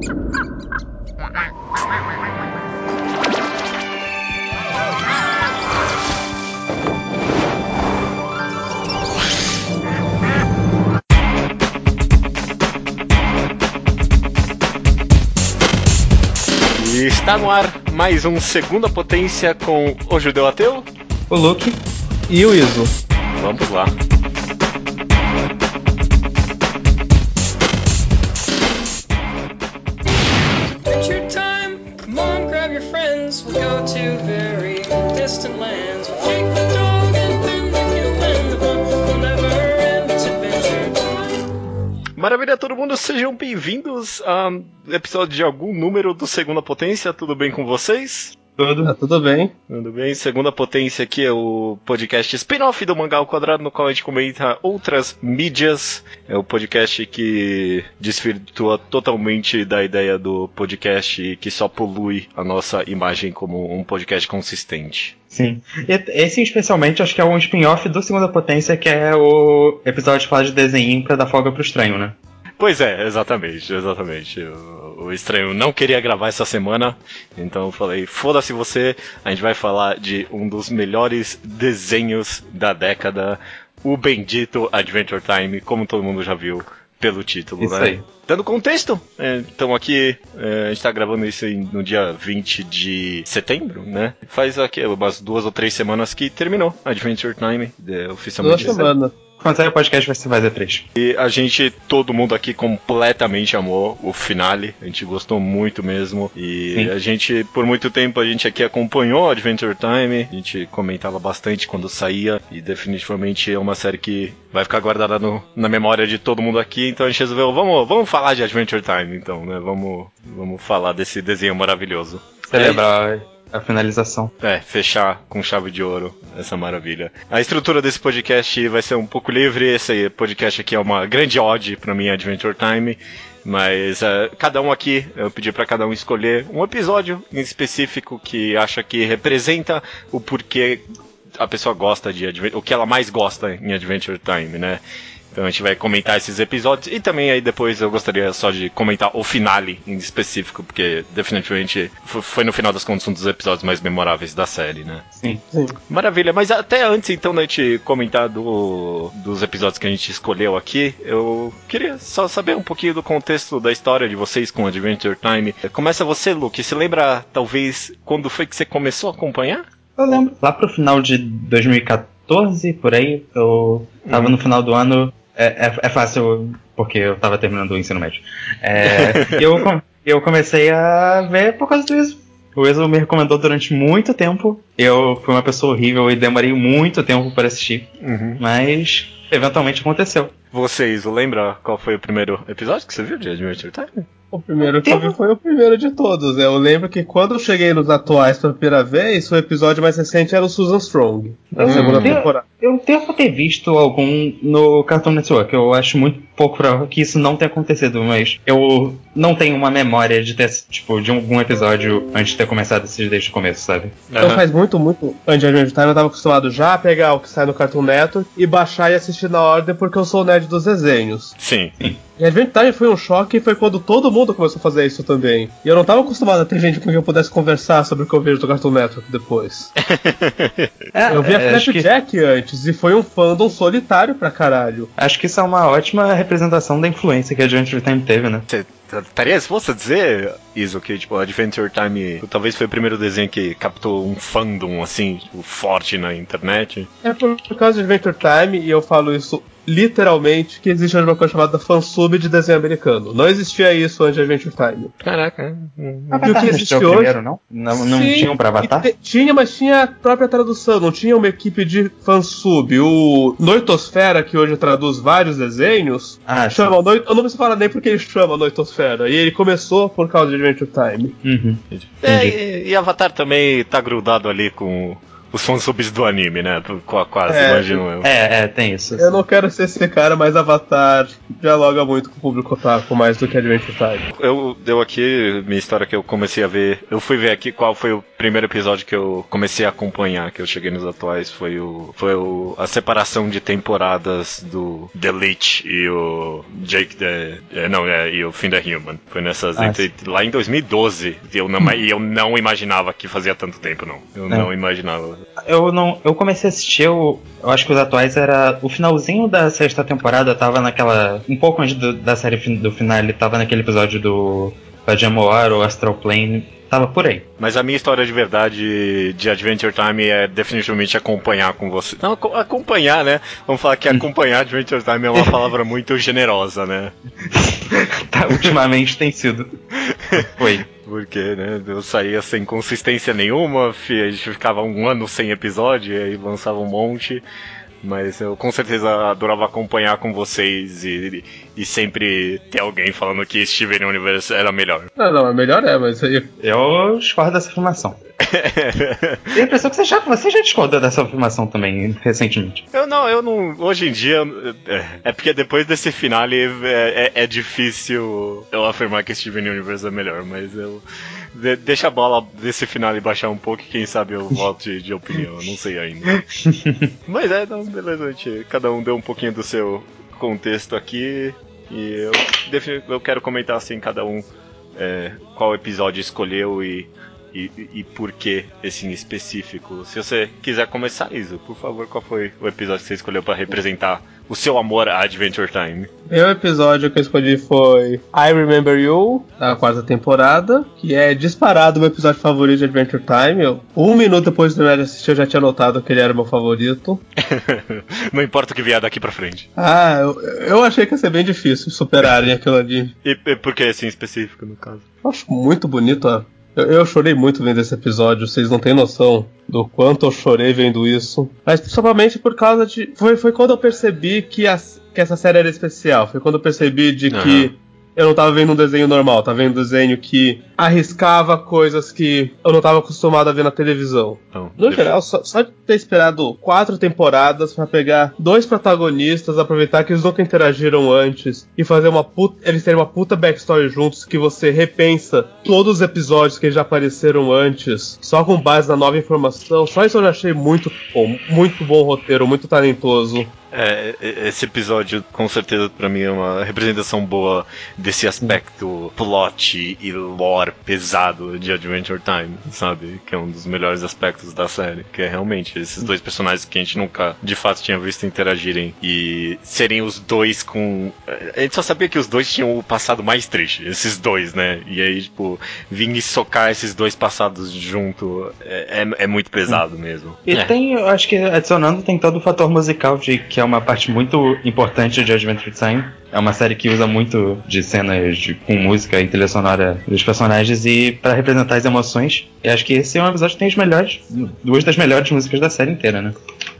E está no ar mais um Segunda Potência com o Judeu Ateu. O Luke e o Iso. Vamos lá. Mundo, sejam bem-vindos a episódio de algum número do Segunda Potência. Tudo bem com vocês? Tudo? Tá tudo bem. Tudo bem? Segunda Potência aqui é o podcast spin-off do Mangá ao Quadrado, no qual a gente comenta outras mídias. É o podcast que desvirtua totalmente da ideia do podcast que só polui a nossa imagem como um podcast consistente. Sim. E esse especialmente acho que é um spin-off do Segunda Potência, que é o episódio que fala de desenho pra dar folga pro estranho, né? Pois é, exatamente, exatamente. O, o estranho não queria gravar essa semana, então eu falei, foda-se você, a gente vai falar de um dos melhores desenhos da década, o bendito Adventure Time, como todo mundo já viu pelo título, Isso né? aí. Dando contexto, então aqui, é, a gente tá gravando isso aí no dia 20 de setembro, né? Faz aqui umas duas ou três semanas que terminou Adventure Time, é, Duas oficialmente. semanas. Quando sair o podcast vai ser vai ser três. E a gente, todo mundo aqui completamente amou o finale. A gente gostou muito mesmo. E Sim. a gente, por muito tempo, a gente aqui acompanhou Adventure Time. A gente comentava bastante quando saía. E definitivamente é uma série que vai ficar guardada no- na memória de todo mundo aqui. Então a gente resolveu, vamos, vamos falar de Adventure Time, então, né? Vamos, vamos falar desse desenho maravilhoso. Celebrar a finalização. É, fechar com chave de ouro essa maravilha. A estrutura desse podcast vai ser um pouco livre. Esse podcast aqui é uma grande ode pra mim, Adventure Time. Mas é, cada um aqui, eu pedi pra cada um escolher um episódio em específico que acha que representa o porquê a pessoa gosta de o que ela mais gosta em Adventure Time, né? Então a gente vai comentar esses episódios e também aí depois eu gostaria só de comentar o finale em específico, porque definitivamente fo- foi no final das contas um dos episódios mais memoráveis da série, né? Sim. Sim. Maravilha, mas até antes então da gente comentar do, dos episódios que a gente escolheu aqui, eu queria só saber um pouquinho do contexto da história de vocês com Adventure Time. Começa você, Luke, você lembra talvez quando foi que você começou a acompanhar? Eu lembro. Lá pro final de 2014, por aí, eu tava no final do ano. É, é, é fácil, porque eu tava terminando o ensino médio. É, eu, eu comecei a ver por causa do Iso. O Iso me recomendou durante muito tempo. Eu fui uma pessoa horrível e demorei muito tempo para assistir. Mas eventualmente aconteceu. Vocês lembram qual foi o primeiro episódio que você viu de Adventure Time? O primeiro que eu vi foi o primeiro de todos. né? Eu lembro que quando eu cheguei nos atuais pela primeira vez, o episódio mais recente era o Susan Strong, da Hum. segunda Tem- temporada. Eu devo ter visto algum no Cartoon Network. Eu acho muito pouco provável que isso não tenha acontecido, mas eu não tenho uma memória de ter, tipo, de algum episódio antes de ter começado a assistir desde o começo, sabe? Então Aham. faz muito, muito. Antes de Adventure Time eu tava acostumado já a pegar o que sai no Cartoon Network e baixar e assistir na ordem porque eu sou o nerd dos desenhos. Sim. E Adventure Time foi um choque e foi quando todo mundo começou a fazer isso também. E eu não tava acostumado a ter gente com quem eu pudesse conversar sobre o que eu vejo do Cartoon Network depois. É, Eu vi a é, acho, que, Flapjack antes e foi um fandom solitário pra caralho. acho que isso é uma ótima representação da influência que a Adventure Time teve, né? Você estaria disposto a dizer, Iso, que tipo, Adventure Time talvez foi o primeiro desenho que captou um fandom assim, tipo, forte na internet? É por, por causa de Adventure Time, e eu falo isso literalmente, que existe uma coisa chamada fansub de desenho americano. Não existia isso antes de Adventure Time. Caraca. Avatar que não existe existia hoje- primeiro, não? Não, não Sim, tinham pra Avatar? e te- tinha, mas tinha a própria tradução, não tinha uma equipe de fansub. O Noitosfera, que hoje traduz vários desenhos, Ah, sim. chama Noit... Eu não preciso falar nem porque ele chama Noitosfera. E ele começou por causa de Adventure Time. Uhum. É, e, e Avatar também tá grudado ali com os fansubs do anime, né? Qu- Quase, É, imagino eu. É, é, tem isso. Eu não quero ser esse cara, mas Avatar dialoga muito com o público otaku, mais do que Adventure Time. Eu deu aqui minha história que eu comecei a ver. Eu fui ver aqui qual foi o primeiro episódio que eu comecei a acompanhar, que eu cheguei nos atuais, foi o foi o, a separação de temporadas do The Lich e o Jake the é, não, é, e o Finn the Human. Foi nessas Ah, entre- lá em 2012. E eu não, e eu não imaginava que fazia tanto tempo não. Eu É. não imaginava. Eu não. Eu comecei a assistir, eu, eu acho que os atuais era. O finalzinho da sexta temporada tava naquela. Um pouco antes do- da série do final, ele tava naquele episódio do Pajama War ou Astral Plane. Tava por aí. Mas a minha história de verdade de Adventure Time é definitivamente acompanhar com você. Não, aco- acompanhar, né? Vamos falar que acompanhar Adventure Time é uma palavra muito generosa, né? Tá, ultimamente tem sido. Foi. Porque, né, eu saía sem consistência nenhuma, a gente ficava um ano sem episódio, e aí lançava um monte. Mas eu com certeza adorava acompanhar com vocês e, e sempre ter alguém falando que Steven Universe era melhor. Não, não, a melhor é, mas aí. Eu discordo dessa afirmação. Tenho a impressão que você já, você já discordou dessa afirmação também recentemente. Eu não, eu não. Hoje em dia. É, é porque depois desse finale é, é- é difícil eu afirmar que Steven Universe é melhor, mas eu. De- deixa a bola desse finale baixar um pouco e quem sabe eu volte de opinião, eu não sei ainda. mas é, não, beleza, gente. Cada um deu um pouquinho do seu contexto aqui. E eu, eu quero comentar assim, cada um é, qual episódio escolheu e, e, e por que esse em específico. Se você quiser começar, Iso, por favor, qual foi o episódio que você escolheu para representar o seu amor a Adventure Time? Meu episódio que eu escolhi foi I Remember You, da quarta temporada, que é disparado o meu episódio favorito de Adventure Time. Eu, um minuto depois de de assistir, eu já tinha notado que ele era o meu favorito. Não importa o que vier daqui pra frente. Ah, eu, eu achei que ia ser bem difícil superarem aquilo ali. E, e por que esse em específico, no caso? Eu acho muito bonito, ó. Eu, eu chorei muito vendo esse episódio, vocês não têm noção do quanto eu chorei vendo isso. Mas principalmente por causa de. Foi, foi quando eu percebi que, as, que essa série era especial. Foi quando eu percebi de que eu não tava vendo um desenho normal, tava vendo um desenho que arriscava coisas que eu não tava acostumado a ver na televisão. Então, No geral, só, só de ter esperado quatro temporadas pra pegar dois protagonistas, aproveitar que eles nunca interagiram antes e fazer uma puta. Eles terem uma puta backstory juntos que você repensa todos os episódios que já apareceram antes, só com base na nova informação. Só isso eu já achei muito bom. Muito bom roteiro, muito talentoso. É, e- esse episódio, com certeza, pra mim é uma representação boa desse aspecto plot e lore pesado de Adventure Time, sabe? Que é um dos melhores aspectos da série. Que é realmente esses dois personagens que a gente nunca de fato tinha visto interagirem e serem os dois com. A gente só sabia que os dois tinham o passado mais triste, esses dois, né? E aí, tipo, vir e socar esses dois passados junto é, é, é muito pesado mesmo. E É. tem, eu acho que adicionando, tem todo o fator musical, de, que é uma parte muito importante de Adventure Time. É uma série que usa muito de cenas de, com música e trilha sonora dos personagens e para representar as emoções. E acho que esse é um episódio que tem os melhores, duas das melhores músicas da série inteira, né?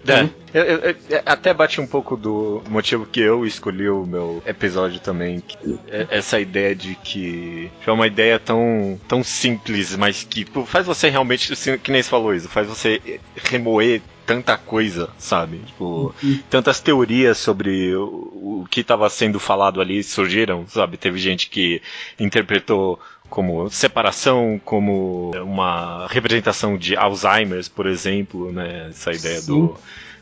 É, eu- eu- eu- até bate um pouco do motivo que eu escolhi o meu episódio também. que é essa ideia de que é uma ideia tão, tão simples, mas que pô, faz você realmente, que nem você falou isso, faz você remoer tanta coisa, sabe? Tipo, tantas teorias sobre o, o que estava sendo falado ali surgiram, sabe? Teve gente que interpretou como separação, como uma representação de Alzheimer's, por exemplo, né? Essa ideia do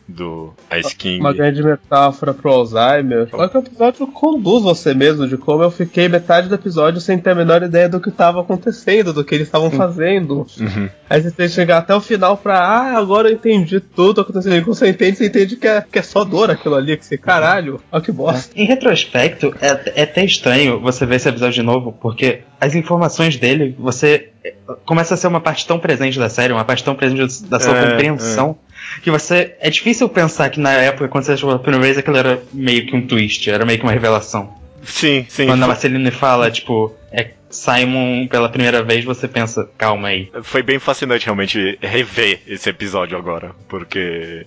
do Ice King. Uma grande metáfora pro Alzheimer. Olha que o episódio conduz você mesmo, de como eu fiquei metade do episódio sem ter a menor ideia do que estava acontecendo, do que eles estavam fazendo. Uhum. Aí você tem que chegar até o final pra, ah, agora eu entendi tudo acontecendo. E quando você entende, você entende que é, que é só dor aquilo ali, que você, caralho, olha que bosta. Em retrospecto, é, é até estranho você ver esse episódio de novo, porque as informações dele, você é, começa a ser uma parte tão presente da série, uma parte tão presente da sua É, compreensão, que você. É difícil pensar que na época, quando você achou a primeira vez, aquilo era meio que um twist, era meio que uma revelação. Sim, sim. Quando a Marceline fala, tipo, é Simon pela primeira vez, você pensa, calma aí. Foi bem fascinante realmente rever esse episódio agora, porque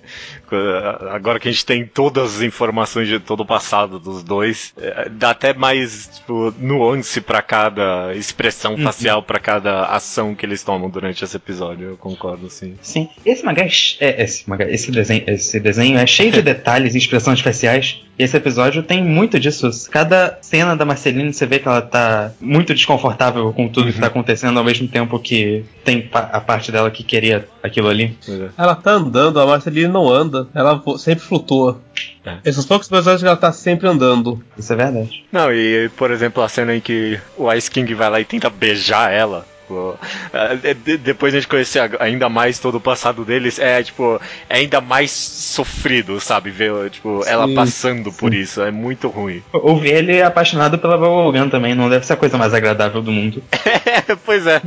uh, agora que a gente tem todas as informações de todo o passado dos dois, eh, dá até mais tipo, nuance pra cada expressão Uhum. facial, pra cada ação que eles tomam durante esse episódio. Eu concordo, sim. Sim, esse mangá, é, é, esse, mangá esse, desenho, esse desenho é cheio de detalhes e expressões faciais. Esse episódio tem muito disso. Cada cena da Marceline você vê que ela tá muito desconfortável com tudo que tá acontecendo, ao mesmo tempo que tem a parte dela que queria aquilo ali. É. Ela tá andando, a Marceline não anda, ela sempre flutua. É. Esses poucos episódios que ela tá sempre andando. Isso é verdade. Não, e por exemplo, a cena em que o Ice King vai lá e tenta beijar ela. Tipo, é, de- Depois a gente conhecer ainda mais todo o passado deles, é tipo, é ainda mais sofrido, sabe? Ver tipo, ela Sim, passando por isso, é muito ruim. Ouvir ele apaixonado pela Bubblegum também não deve ser a coisa mais agradável do mundo. pois é,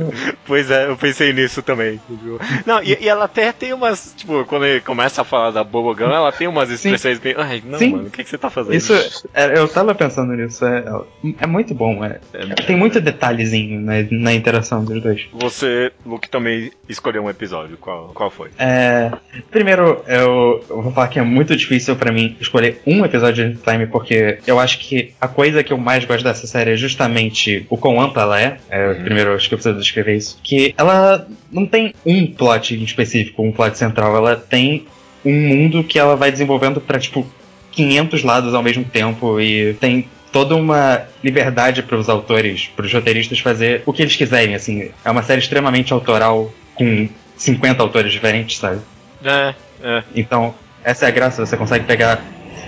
pois é, eu pensei nisso também. tipo. Não, e, e ela até tem umas, tipo, quando ele começa a falar da Bobogão, ela tem umas expressões bem. Ai, não, Sim. mano, o que, que você tá fazendo? Isso, é, eu tava pensando nisso, é, é muito bom. É, tem muito detalhezinho na, na interação dos dois. Você, Luke, também escolheu um episódio. Qual, qual foi? É, primeiro, eu, eu vou falar que é muito difícil pra mim escolher um episódio de Time, porque eu acho que a coisa que eu mais gosto dessa série é justamente o quão ampla ela é. É, Primeiro, eu acho que eu preciso descrever isso. Que ela não tem um plot em específico, um plot central. Ela tem um mundo que ela vai desenvolvendo pra, tipo, 500 lados ao mesmo tempo e tem toda uma liberdade para os autores, para os roteiristas fazer o que eles quiserem, assim. É uma série extremamente autoral com 50 autores diferentes, sabe? É, é. Então, essa é a graça, você consegue pegar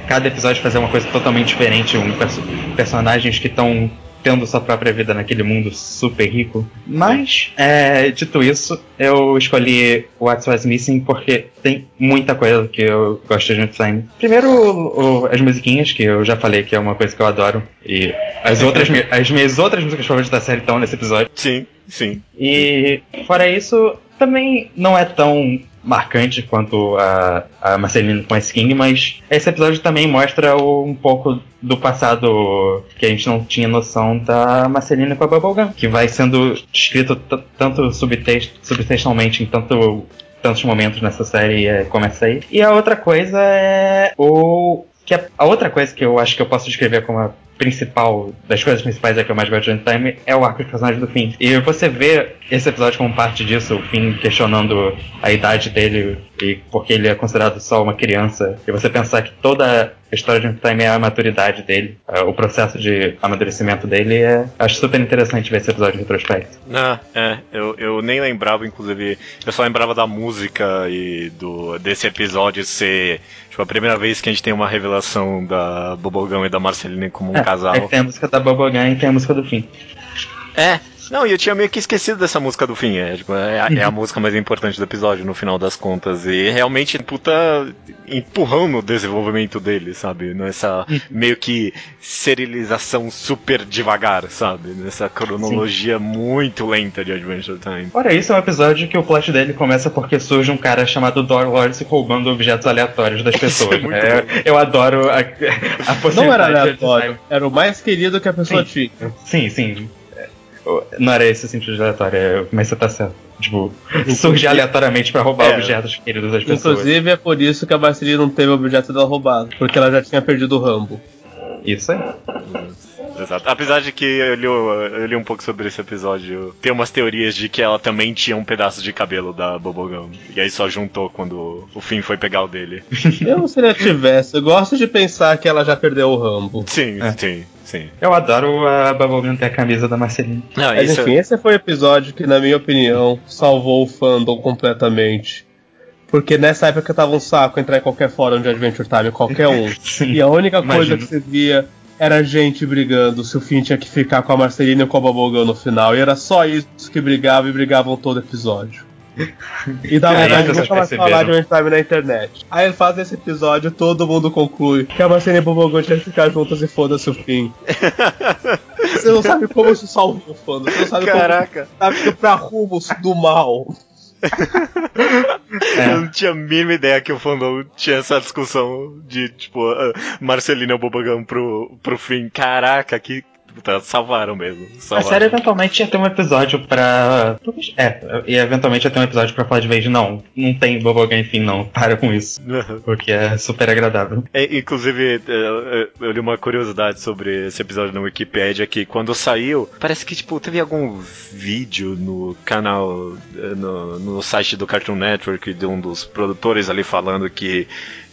cada episódio e fazer uma coisa totalmente diferente, um perso- personagens que estão tendo sua própria vida naquele mundo super rico. Mas, é, dito isso, eu escolhi What's Was Missing porque tem muita coisa que eu gosto de Time. Primeiro, o- o- as musiquinhas, que eu já falei que é uma coisa que eu adoro. E as outras, as minhas outras músicas favoritas da série estão nesse episódio. Sim, sim. E fora isso, também não é tão marcante quanto a, a Marceline com a King, mas esse episódio também mostra o- um pouco do passado que a gente não tinha noção da Marceline com a Bubblegum, que vai sendo descrito t- tanto subtext, subtextualmente em tanto, tantos momentos nessa série é, como essa aí. E a outra coisa é o que a, a outra coisa que eu acho que eu posso descrever como a principal, das coisas principais é que eu mais gosto de Time, é o arco de personagem do Finn. E você vê esse episódio como parte disso, o Finn questionando a idade dele e porque ele é considerado só uma criança. E você pensar que toda a história de Time é a maturidade dele, é, o processo de amadurecimento dele, é, acho super interessante ver esse episódio em retrospecto. Ah, é, eu, eu nem lembrava, inclusive, eu só lembrava da música e do desse episódio ser tipo, a primeira vez que a gente tem uma revelação da Bobogão e da Marceline como um É, casal. aí tem a música da Bubblegum e tem a música do Finn. É. Não, e eu tinha meio que esquecido dessa música do fim. É, tipo, é, a- é a música mais importante do episódio, no final das contas. E realmente, puta, empurrão no desenvolvimento dele, sabe? Nessa meio que serialização super devagar, sabe? Nessa cronologia muito lenta de Adventure Time. Fora isso, é um episódio que o plot dele começa porque surge um cara chamado Dorlord se roubando objetos aleatórios das pessoas. muito É, eu adoro a, a possibilidade. Não era aleatório, era o mais querido que a pessoa Sim. tinha. Sim, sim. Não era esse o sentido de aleatório, é- mas você tá certo. Tipo, surge aleatoriamente pra roubar É. objetos queridos das pessoas. Inclusive é por isso que a Marceline não teve o objeto dela roubado, porque ela já tinha perdido o Rambo. Isso aí. Exato. Apesar de que eu li, eu li um pouco sobre esse episódio, tem umas teorias de que ela também tinha um pedaço de cabelo da Bobogão. E aí só juntou quando o Finn foi pegar o dele. Mesmo se ele tivesse, eu gosto de pensar que ela já perdeu o Rambo. Sim, É. sim, sim. Eu adoro a Bubblegum ter a camisa da Marceline. Não, Mas isso enfim, esse foi o episódio que, na minha opinião, salvou o fandom completamente. Porque nessa época tava um saco entrar em qualquer fórum de Adventure Time, qualquer um. Sim. E a única coisa Imagino. que você via era gente brigando se o Finn tinha que ficar com a Marcelina ou com a Bubblegum no final. E era só isso que brigava e brigavam todo episódio. E dava Aí vontade de vocês nunca mais falar de Time na internet. Aí ele faz esse episódio todo mundo conclui que a Marcelina e a Bubblegum tinham que ficar juntas e foda-se o Finn. Você não sabe como isso salvou o fandom. Você não sabe como Caraca, tá indo pra rumos do mal. É. eu não tinha a mínima ideia que o fandom tinha essa discussão de, tipo, ah, Marcelina o Bobogão pro, pro fim. Caraca, que. Puta, salvaram mesmo. A Salvaram. série eventualmente ia ter um episódio pra. É, e eventualmente ia ter um episódio pra falar de vez. Não, não tem Bubblegum fim, não. Para com isso. Porque é super agradável. É, inclusive, é, eu li uma curiosidade sobre esse episódio na Wikipedia que quando saiu, parece que tipo, teve algum vídeo no canal, eh, no, no site do Cartoon Network de um dos produtores ali falando que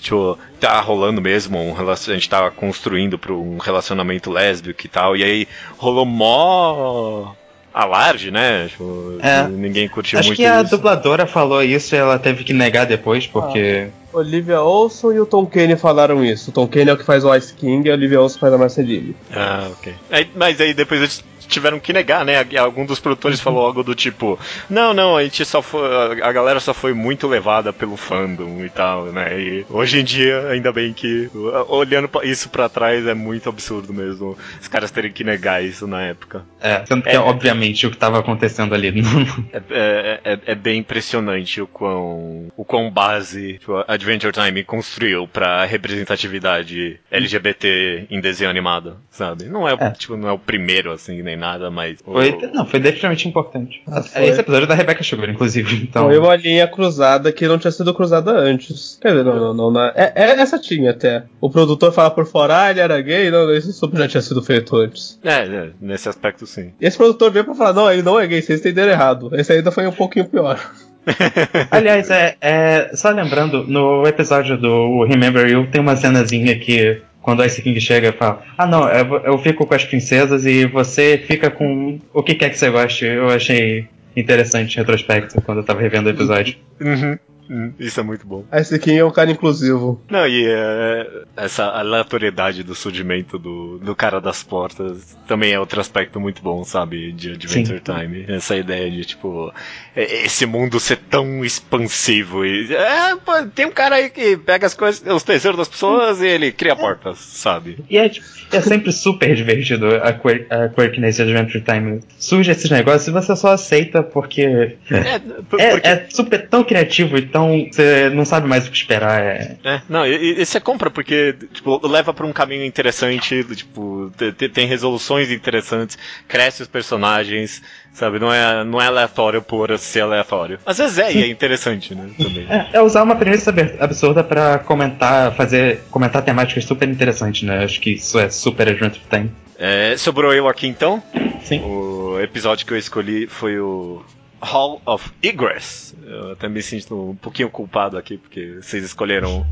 tipo, tá rolando mesmo um relacion... a gente tava construindo para um relacionamento lésbico e tal, e aí rolou mó alarde, né? Tipo, É. ninguém curtiu Acho muito que a isso. dubladora falou isso e ela teve que negar depois, porque. Olivia Olson e o Tom Kenny falaram isso. O Tom Kenny é o que faz o Ice King e a Olivia Olson faz a Marceline. Ah, ok. Aí- mas aí depois eles tiveram que negar, né? Algum dos produtores falou algo do tipo: Não, não, a gente só foi. A galera só foi muito levada pelo fandom e tal, né? E hoje em dia, ainda bem que. Olhando isso pra trás é muito absurdo mesmo. Os caras terem que negar isso na época. É, sendo que É. obviamente o que tava acontecendo ali. É, é, é- é bem impressionante o quão, o quão base tipo, a Adventure Time construiu pra representatividade LGBT em desenho animado, sabe? Não é, o- É. tipo, não é o primeiro, assim, nem nada, mas... o- foi, não, foi definitivamente importante. Ah, É foi. esse episódio da Rebecca Sugar, inclusive. Então. Foi uma linha cruzada que não tinha sido cruzada antes. Quer dizer, não, não, não. não é, é- essa tinha até. O produtor fala por fora, ah, ele era gay. Não, não, isso super já tinha sido feito antes. É, é, nesse aspecto sim. E esse produtor veio pra falar, não, ele não é gay, vocês entenderam errado. Esse ainda foi um pouquinho pior. Aliás, é, é, só lembrando, no episódio do Remember You tem uma cenazinha que quando o Ice King chega e fala: Ah, não, eu, fico com as princesas e você fica com o que quer que você goste. Eu achei interessante em retrospecto quando eu tava revendo o episódio. Uhum, uhum, Isso é muito bom. Esse King é um cara inclusivo. Não, e é, essa aleatoriedade do surgimento do, do cara das portas também é outro aspecto muito bom, sabe? De Adventure Time. Essa ideia de, tipo, é- esse mundo ser tão expansivo. E, é, pô, tem um cara aí que pega as coisas, os tesouros das pessoas e ele cria portas, sabe? E é, tipo, é sempre super divertido a, quir a quirkiness de Adventure Time. Surge esses negócios e você só aceita porque É, é, porque é super tão criativo, então você não sabe mais o que esperar. É, É, não, e, e você compra porque, tipo, leva pra um caminho interessante, tipo, te- te- tem resoluções interessantes, cresce os personagens, sabe? Não é, não é aleatório por ser aleatório. Às vezes é, e é interessante, né? Também. É, é usar uma premissa absurda pra comentar, fazer, comentar temáticas super interessantes, né? Acho que isso é super Adventure Time. É, sobrou eu aqui então. Sim. O episódio que eu escolhi foi o Hall of Egress. Eu até me sinto um pouquinho culpado aqui, porque vocês escolheram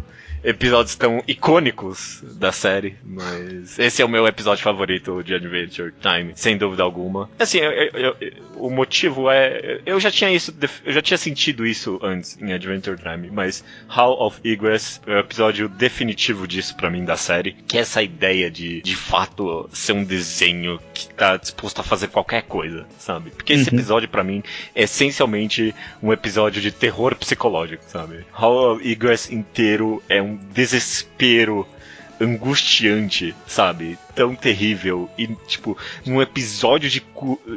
episódios tão icônicos da série, mas esse é o meu episódio favorito de Adventure Time, sem dúvida alguma. Assim, eu- eu- eu- o motivo é, eu já tinha isso, eu já tinha sentido isso antes em Adventure Time, mas Hall of Egress é o episódio definitivo disso pra mim da série, que é essa ideia de, de fato, ser um desenho que tá disposto a fazer qualquer coisa, sabe? Porque esse Uhum. episódio pra mim é essencialmente um episódio de terror psicológico, sabe? Hall of Egress inteiro é um desespero angustiante, sabe? Tão terrível e, tipo, num episódio de,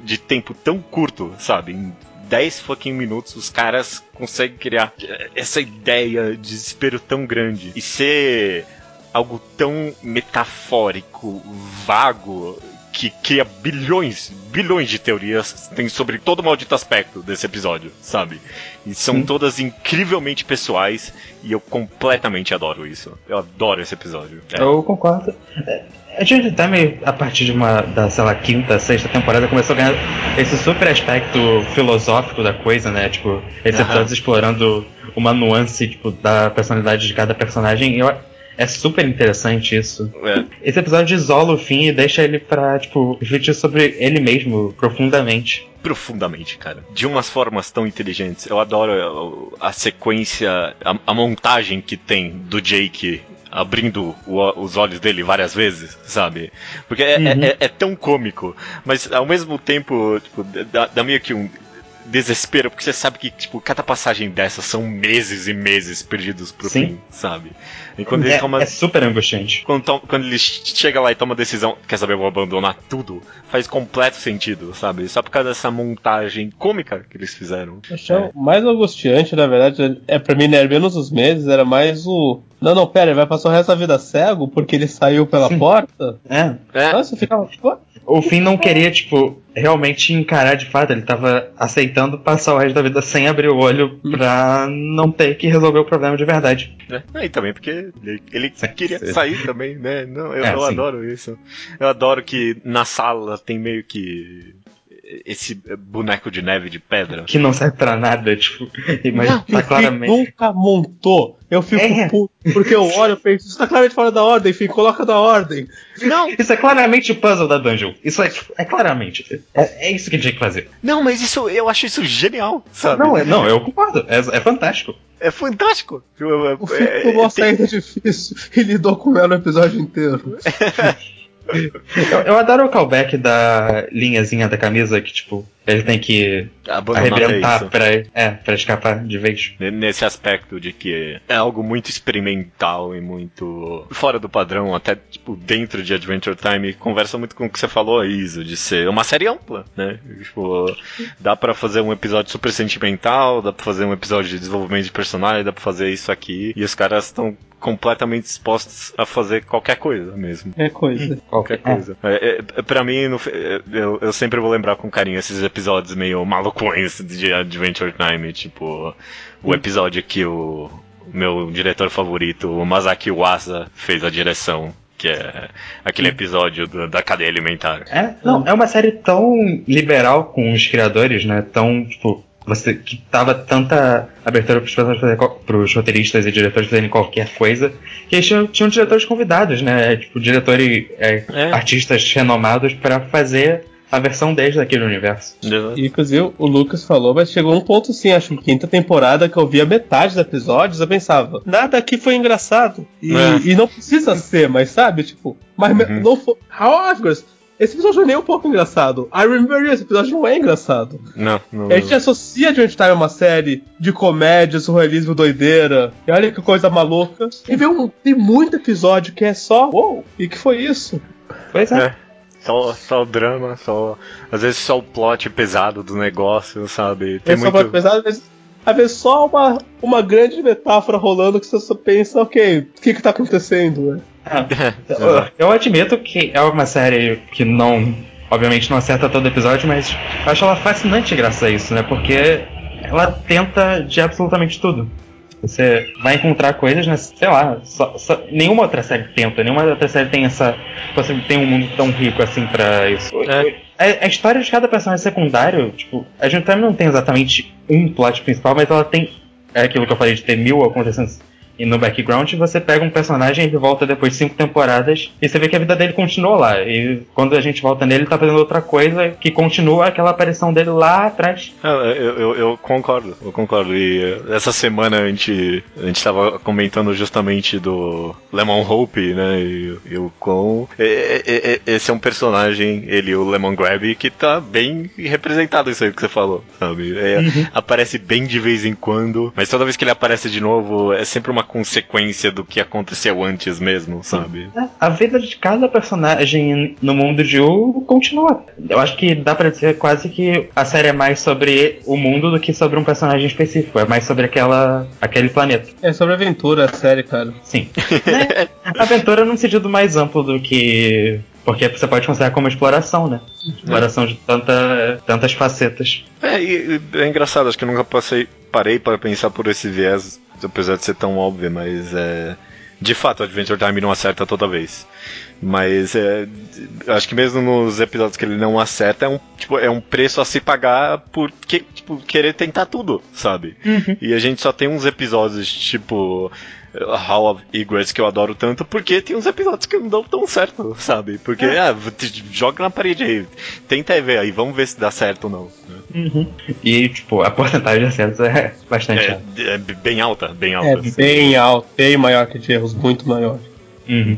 de tempo tão curto, sabe? Em 10 fucking minutos, os caras conseguem criar essa ideia de desespero tão grande e ser algo tão metafórico, vago, que cria bilhões, bilhões de teorias tem sobre todo o maldito aspecto desse episódio, sabe? E são Sim. todas incrivelmente pessoais e eu completamente adoro isso. Eu adoro esse episódio. É. Eu concordo. É, Adventure Time, a partir de uma, da, sei lá, quinta, sexta temporada, começou a ganhar esse super aspecto filosófico da coisa, né? Tipo, esses episódios explorando uma nuance, tipo, da personalidade de cada personagem. E eu, é super interessante isso. É. Esse episódio isola o fim e deixa ele pra, tipo, refletir sobre ele mesmo profundamente. profundamente, cara. De umas formas tão inteligentes. Eu adoro a, a sequência, a, a montagem que tem do Jake abrindo o- os olhos dele várias vezes, sabe? Porque é, Uhum. é- é tão cômico, mas ao mesmo tempo, tipo, dá, dá meio que um desespero, porque você sabe que, tipo, cada passagem dessa são meses e meses perdidos pro Sim. fim, sabe? E quando ele É, toma é super angustiante. quando, to- quando ele chega lá e toma a decisão, quer saber, eu vou abandonar tudo, faz completo sentido, sabe? Só por causa dessa montagem cômica que eles fizeram. Que é o mais angustiante, na verdade, é pra mim, né, menos os meses, era mais o. Não, não, pera, ele vai passar o resto da vida cego porque ele saiu pela porta? É. É, Nossa, eu ficava. O Finn não queria, tipo, realmente encarar de fato. Ele tava aceitando passar o resto da vida sem abrir o olho pra não ter que resolver o problema de verdade. né? E também porque ele, ele queria sim. sair também, né? Não, eu, É, eu adoro isso. Eu adoro que na sala tem meio que esse boneco de neve de pedra. Que não serve pra nada, tipo. Mas Que tá claramente. nunca montou. Eu fico É. puto, porque eu olho e penso, isso tá claramente fora da ordem, Finn, coloca na ordem. Não, Isso é claramente o puzzle da dungeon. Isso é, tipo, é claramente. É, é isso que tinha que fazer. não, mas isso eu acho isso genial, sabe? Não, é, não, eu concordo. É, é fantástico. É fantástico. O é- tomou a tem- saída difícil e lidou com ela o episódio inteiro. Eu, eu adoro o callback da linhazinha da camisa que, tipo, ele tem que Abandonar arrebentar pra, é, pra escapar de vez. Nesse aspecto de que é algo muito experimental e muito fora do padrão, até tipo dentro de Adventure Time, conversa muito com o que você falou, Iso, de ser uma série ampla, né? Tipo, dá pra fazer um episódio super sentimental, dá pra fazer um episódio de desenvolvimento de personagem, dá pra fazer isso aqui, e os caras estão completamente dispostos a fazer qualquer coisa mesmo. É coisa. Qualquer coisa. É, é, pra mim, no é, eu, eu sempre vou lembrar com carinho esses episódios meio malucões de Adventure Time, tipo o episódio que o meu diretor favorito, o Masaki Uasa, fez a direção. Que é aquele episódio do- da cadeia alimentar. É, não, é uma série tão liberal com os criadores, né? Tão, tipo, você que tava tanta abertura pros, personagens fazerem qual- pros roteiristas e diretores fazerem qualquer coisa, que eles tinham, tinham diretores convidados, né? Tipo, diretores, é, É. artistas renomados pra fazer a versão deles daquele universo. E, inclusive, o Lucas falou, mas chegou um ponto assim, acho que quinta temporada que eu via metade dos episódios, eu pensava, nada aqui foi engraçado. E, É. e não precisa ser, mas sabe, tipo, mas Uhum. não foi. However, esse episódio não é nem um pouco engraçado. I remember you, esse episódio não é engraçado. Não, não. A gente associa Adventure Time a uma série de comédia, surrealismo, doideira. E olha que coisa maluca. E vem um, tem muito episódio que é só, uou, e que foi isso? Pois é. É. Só, só o drama, só. Às vezes só o plot pesado do negócio, sabe? Tem É só muito. muito... pesado, às vezes, às vezes só uma, uma grande metáfora rolando que você só pensa, ok, o que que tá acontecendo, né? Eu, eu admito que é uma série que não. Obviamente não acerta todo episódio, mas eu acho ela fascinante graças a isso, né? Porque ela tenta de absolutamente tudo. Você vai encontrar coisas, né? Sei lá, só- só- nenhuma outra série tenta, nenhuma outra série tem essa. Tem um mundo tão rico assim pra isso. É. A, a história de cada personagem secundário, tipo, a gente também não tem exatamente um plot principal, mas ela tem. É aquilo que eu falei de ter mil acontecendo e no background, você pega um personagem e volta depois de cinco temporadas e você vê que a vida dele continua lá. E quando a gente volta nele, ele tá fazendo outra coisa que continua aquela aparição dele lá atrás. Ah, Eu, eu, eu concordo, eu concordo. E eh, essa semana a gente, a gente tava comentando justamente do Lemon Hope, né? E, e o quão. e- e- Esse é um personagem, ele, o Lemon Grab, que tá bem representado isso aí que você falou, sabe? É, Aparece bem de vez em quando, mas toda vez que ele aparece de novo, é sempre uma consequência do que aconteceu antes mesmo, sabe? A vida de cada personagem no mundo de U continua. Eu acho que dá pra dizer quase que a série é mais sobre o mundo do que sobre um personagem específico. É mais sobre aquela, aquele planeta. É sobre aventura, a série, cara. Sim. É, aventura num sentido mais amplo do que. Porque você pode considerar como exploração, né? Exploração de tanta, tantas facetas. É, e, e é engraçado, acho que eu nunca passei, parei para pensar por esse viés, apesar de ser tão óbvio, mas é. De fato, Adventure Time não acerta toda vez. Mas é, acho que mesmo nos episódios que ele não acerta, é um, tipo, é um preço a se pagar por que, tipo, querer tentar tudo, sabe? E a gente só tem uns episódios tipo Hall of Egress que eu adoro tanto, porque tem uns episódios que não dão tão certo, sabe? Porque, ah, te- joga na parede aí, tenta ver aí, vamos ver se dá certo ou não. E, tipo, a porcentagem de acertos é bastante É, alta. é bem alta, bem alta. É assim. bem alto, bem maior que de erros, muito maior. Uhum.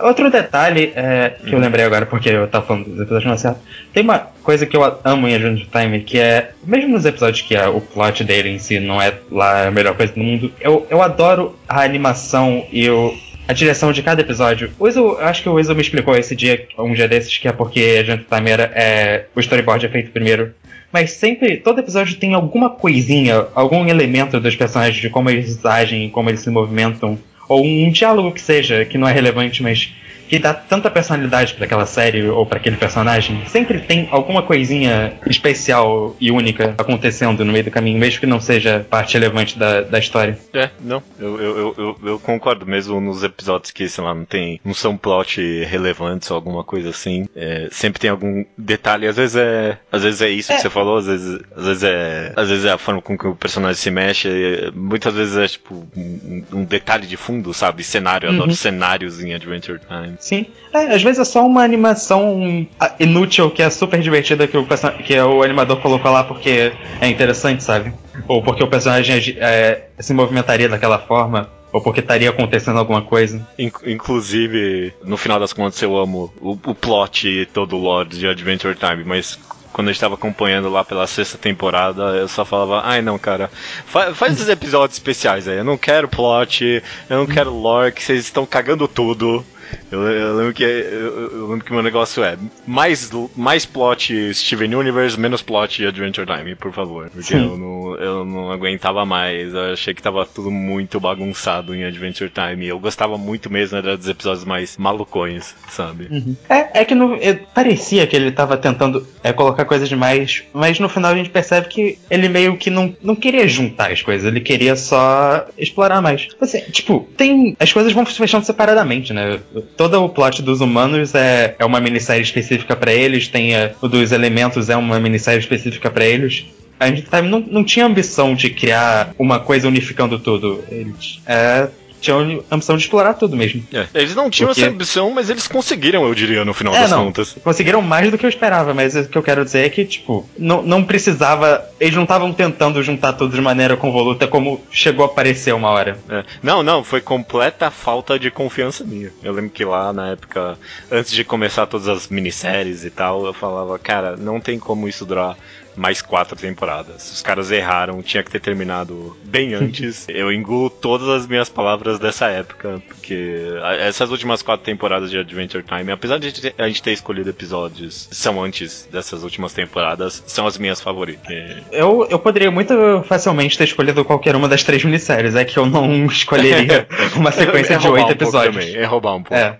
Outro detalhe é, que eu lembrei agora, porque eu tava falando dos episódios não acertam. Tem uma coisa que eu amo em Adventure Time, que é, mesmo nos episódios que a- o plot dele em si não é lá a melhor coisa do mundo, eu, eu adoro a animação e o, a direção de cada episódio. O Iso, acho que o Iso me explicou esse dia, um dia desses, que é porque Adventure Time era, é, o storyboard é feito primeiro. Mas sempre, todo episódio tem alguma coisinha, algum elemento dos personagens, de como eles agem, como eles se movimentam, ou um diálogo que seja, que não é relevante, mas que dá tanta personalidade pra aquela série ou pra aquele personagem, sempre tem alguma coisinha especial e única acontecendo no meio do caminho, mesmo que não seja parte relevante da, da história. É, não, eu, eu, eu, eu, eu concordo mesmo nos episódios que, sei lá, não tem. não são plot relevantes ou alguma coisa assim. É, sempre tem algum detalhe, às vezes é. Às vezes é isso É. que você falou, às vezes, às vezes é. Às vezes é a forma com que o personagem se mexe. muitas vezes é tipo um, um detalhe de fundo, sabe? Cenário, eu adoro Uhum. cenários em Adventure Time. Sim. É, às vezes é só uma animação inútil que é super divertida que o, que o animador colocou lá porque é interessante, sabe? Ou porque o personagem agi- é, se movimentaria daquela forma. Ou porque estaria acontecendo alguma coisa. In- inclusive, no final das contas, eu amo o, o plot e todo o lore de Adventure Time, mas quando eu estava acompanhando lá pela sexta temporada, eu só falava, ai não, cara, fa- faz esses episódios especiais aí, eu não quero plot, eu não quero lore, que vocês estão cagando tudo. Eu, eu lembro que eu, eu lembro que meu negócio é mais, mais plot Steven Universe, menos plot Adventure Time, por favor. Porque Sim. eu não, eu não aguentava mais. Eu achei que tava tudo muito bagunçado em Adventure Time. Eu gostava muito mesmo era dos episódios mais malucões, sabe? É, é que no- é, parecia que ele tava tentando é, colocar coisas demais, mas no final a gente percebe que ele meio que não, não queria juntar as coisas, ele queria só explorar mais. Assim, tipo, tem. As coisas vão se fechando separadamente, né? Todo o plot dos humanos é, é uma minissérie específica pra eles, tem é, o dos elementos é uma minissérie específica pra eles. A gente não, não tinha ambição de criar uma coisa unificando tudo. Eles é, tinham a ambição de explorar tudo mesmo. É, Eles não tinham Porque- essa ambição, mas eles conseguiram, eu diria, no final É, das não. contas. Conseguiram mais do que eu esperava, mas o que eu quero dizer é que, tipo, não, não precisava. Eles não estavam tentando juntar tudo de maneira convoluta como chegou a parecer uma hora. É. Não, não, foi completa falta de confiança minha. Eu lembro que lá na época, antes de começar todas as minisséries e tal, eu falava, cara, não tem como isso durar mais quatro temporadas. Os caras erraram, tinha que ter terminado bem antes. eu engulo todas as minhas palavras dessa época, porque essas últimas quatro temporadas de Adventure Time, apesar de a gente ter- escolhido episódios que são antes dessas últimas temporadas, são as minhas favoritas. É, Eu, eu poderia muito facilmente ter escolhido qualquer uma das três minisséries, é que eu não escolheria uma sequência é de oito um episódios. também, é roubar um pouco. É.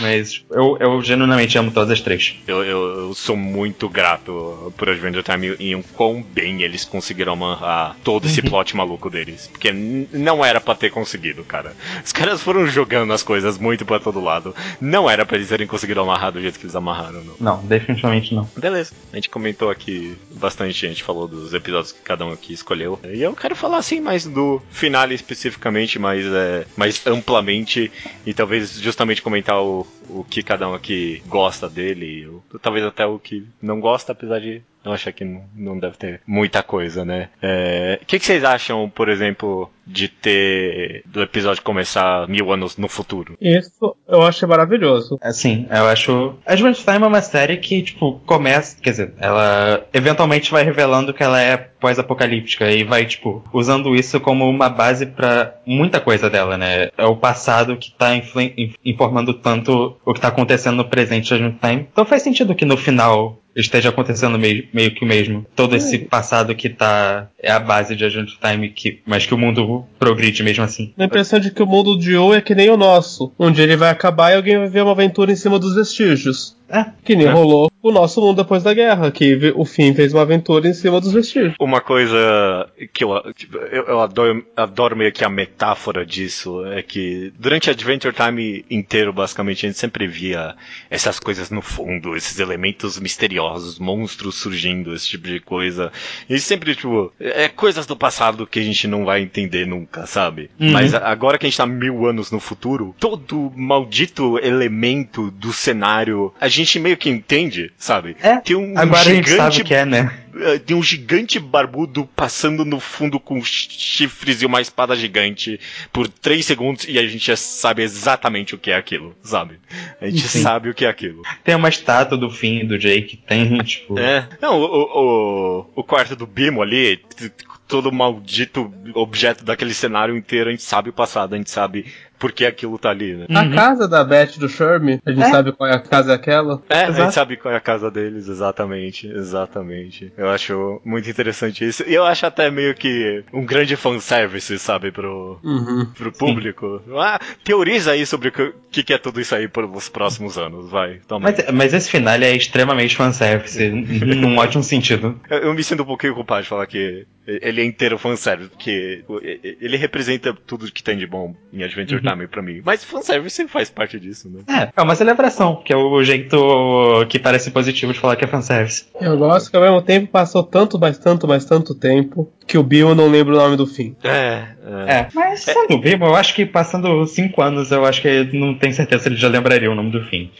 Mas eu, eu genuinamente amo todas as três. Eu, eu, sou muito grato por Adventure Time e o quão bem eles conseguiram amarrar todo esse plot maluco deles. Porque não era pra ter conseguido, cara. Os caras foram jogando as coisas muito pra todo lado. Não era pra eles terem conseguido amarrar do jeito que eles amarraram, não. Não, definitivamente não. Beleza. A gente comentou aqui bastante, a gente falou dos episódios que cada um aqui escolheu. E eu quero falar assim mais do finale especificamente, mais, é, mais amplamente. E talvez justamente comentar o, o que cada um aqui gosta dele. Ou, talvez até o que não gosta, apesar de eu achar que não, deve ter muita coisa, né? É, O que, que vocês acham, por exemplo, de ter do episódio começar mil anos no futuro? Isso eu achei maravilhoso. Assim, eu acho. Adventure Time é uma série que, tipo, começa. Quer dizer, ela eventualmente vai revelando que ela é pós-apocalíptica e vai, tipo, usando isso como uma base pra muita coisa dela, né? É o passado que tá informando tanto o que tá acontecendo no presente de Adventure Time. Então faz sentido que no final esteja acontecendo meio, meio que o mesmo. Todo esse passado que tá. é a base de Adventure Time, que, mas que o mundo progride mesmo assim. A impressão de que o mundo de Joe é que nem o nosso. Dia ele vai acabar e alguém vai ver uma aventura em cima dos vestígios. É, Que nem É. rolou o nosso mundo depois da guerra, que o fim fez uma aventura em cima dos vestígios. Uma coisa que eu, tipo, eu, eu adoro, adoro meio que a metáfora disso é que durante Adventure Time inteiro, basicamente, a gente sempre via essas coisas no fundo, esses elementos misteriosos, monstros surgindo, esse tipo de coisa. E sempre, tipo, é coisas do passado que a gente não vai entender nunca, sabe? Uhum. Mas a- agora que a gente tá mil anos no futuro, todo maldito elemento do cenário, a gente meio que entende, sabe? É, Tem um, um agora a gente gigante sabe que é, né? eh, tem um gigante barbudo passando no fundo com chifres e uma espada gigante por 3 segundos e a gente já sabe exatamente o que é aquilo, sabe? A gente Sim. sabe o que é aquilo. Tem uma estátua do fim do Jake, tem, tipo. É. Não, o, o, o, quarto do Bimo ali, todo maldito objeto daquele cenário inteiro, a gente sabe o passado, a gente sabe por que aquilo tá ali, né? A Uhum. casa da Beth do Sherm, a gente É. sabe qual é a casa aquela. É, a Exato. gente sabe qual é a casa deles, exatamente, exatamente. Eu acho muito interessante isso. E eu acho até meio que um grande fanservice, sabe, pro, Uhum. pro público. Ah, teoriza aí sobre o que, que é tudo isso aí pelos próximos anos, vai. Toma. Mas, mas esse final é extremamente fanservice, num ótimo sentido. Eu, eu me sinto um pouquinho culpado de falar que ele é inteiro fanservice, porque ele representa tudo que tem de bom em Adventure Time pra mim. Mas fanservice faz parte disso, né? É, é uma celebração, que é o jeito que parece positivo de falar que é fanservice. Eu gosto que ao mesmo tempo passou tanto, mais tanto, mais tanto tempo que o Bill não lembra o nome do fim. É, é. É, mas sendo vivo, eu acho que passando cinco anos, eu acho que não tenho certeza se ele já lembraria o nome do fim.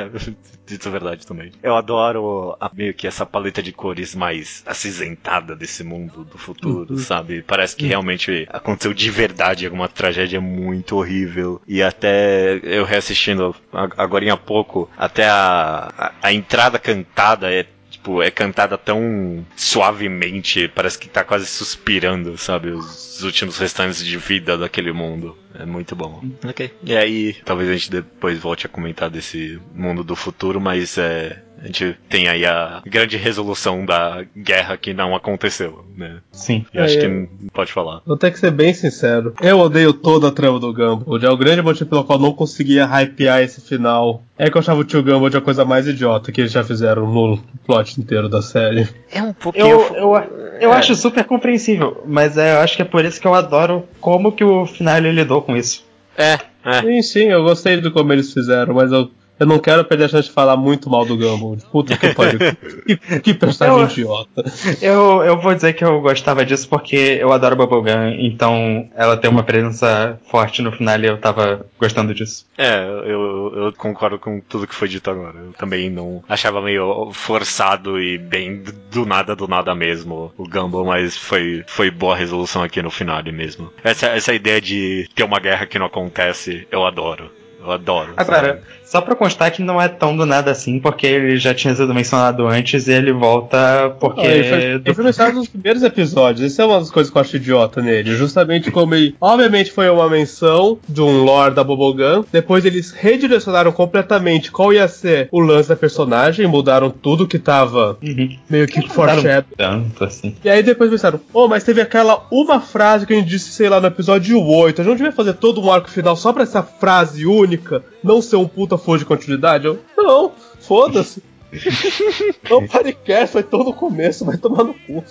Isso é verdade também. Eu adoro a- meio que essa paleta de cores mais acinzentada desse mundo do futuro, sabe? Parece que realmente aconteceu de verdade alguma tragédia muito horrível. E até eu reassistindo a- agora há pouco, até a, a, a entrada cantada é. Tipo, é cantada tão suavemente, parece que tá quase suspirando, sabe? Os últimos restantes de vida daquele mundo. É muito bom. Ok. E aí, talvez a gente depois volte a comentar desse mundo do futuro, mas é. A gente tem aí a grande resolução da guerra que não aconteceu, né? Sim. E acho É, que é. não pode falar. Vou ter que ser bem sincero. Eu odeio toda a trama do Gumball. É o grande motivo pelo qual eu não conseguia hypear esse final. É que eu achava o tio Gumball de a coisa mais idiota que eles já fizeram no plot inteiro da série. É um pouquinho. Eu, eu, eu acho super compreensível, mas é, eu acho que é por isso que eu adoro como que o final ele lidou com isso. É, é. Sim, sim, eu gostei do como eles fizeram, mas eu, eu não quero perder a chance de falar muito mal do Gumball. Puta que pariu. que, que personagem Eu- idiota. Eu, eu vou dizer que eu gostava disso porque eu adoro Bubblegum, então ela tem uma presença forte no final e eu tava gostando disso. É, eu, eu concordo com tudo que foi dito agora. Eu também não achava meio forçado e bem do nada, do nada mesmo o Gumball, mas foi, foi boa a resolução aqui no final mesmo. Essa, essa ideia de ter uma guerra que não acontece, eu adoro. Eu adoro. Agora, sabe? Só pra constar que não é tão do nada assim, porque ele já tinha sido mencionado antes e ele volta porque. Ah, ele, foi, ele foi mencionado nos primeiros episódios. Isso é uma das coisas que eu acho idiota nele. Justamente como ele. Obviamente foi uma menção de um lore da Bobogan. Depois eles redirecionaram completamente qual ia ser o lance da personagem. Mudaram tudo que tava Uhum. meio que foreshadow. Tanto assim. E aí depois pensaram, oh, mas teve aquela uma frase que a gente disse, sei lá, no episódio 8. A gente não devia fazer todo um arco final só pra essa frase única não ser um puta for de continuidade? Eu, não, foda-se. Não podcast, foi todo o começo, vai tomar no cu.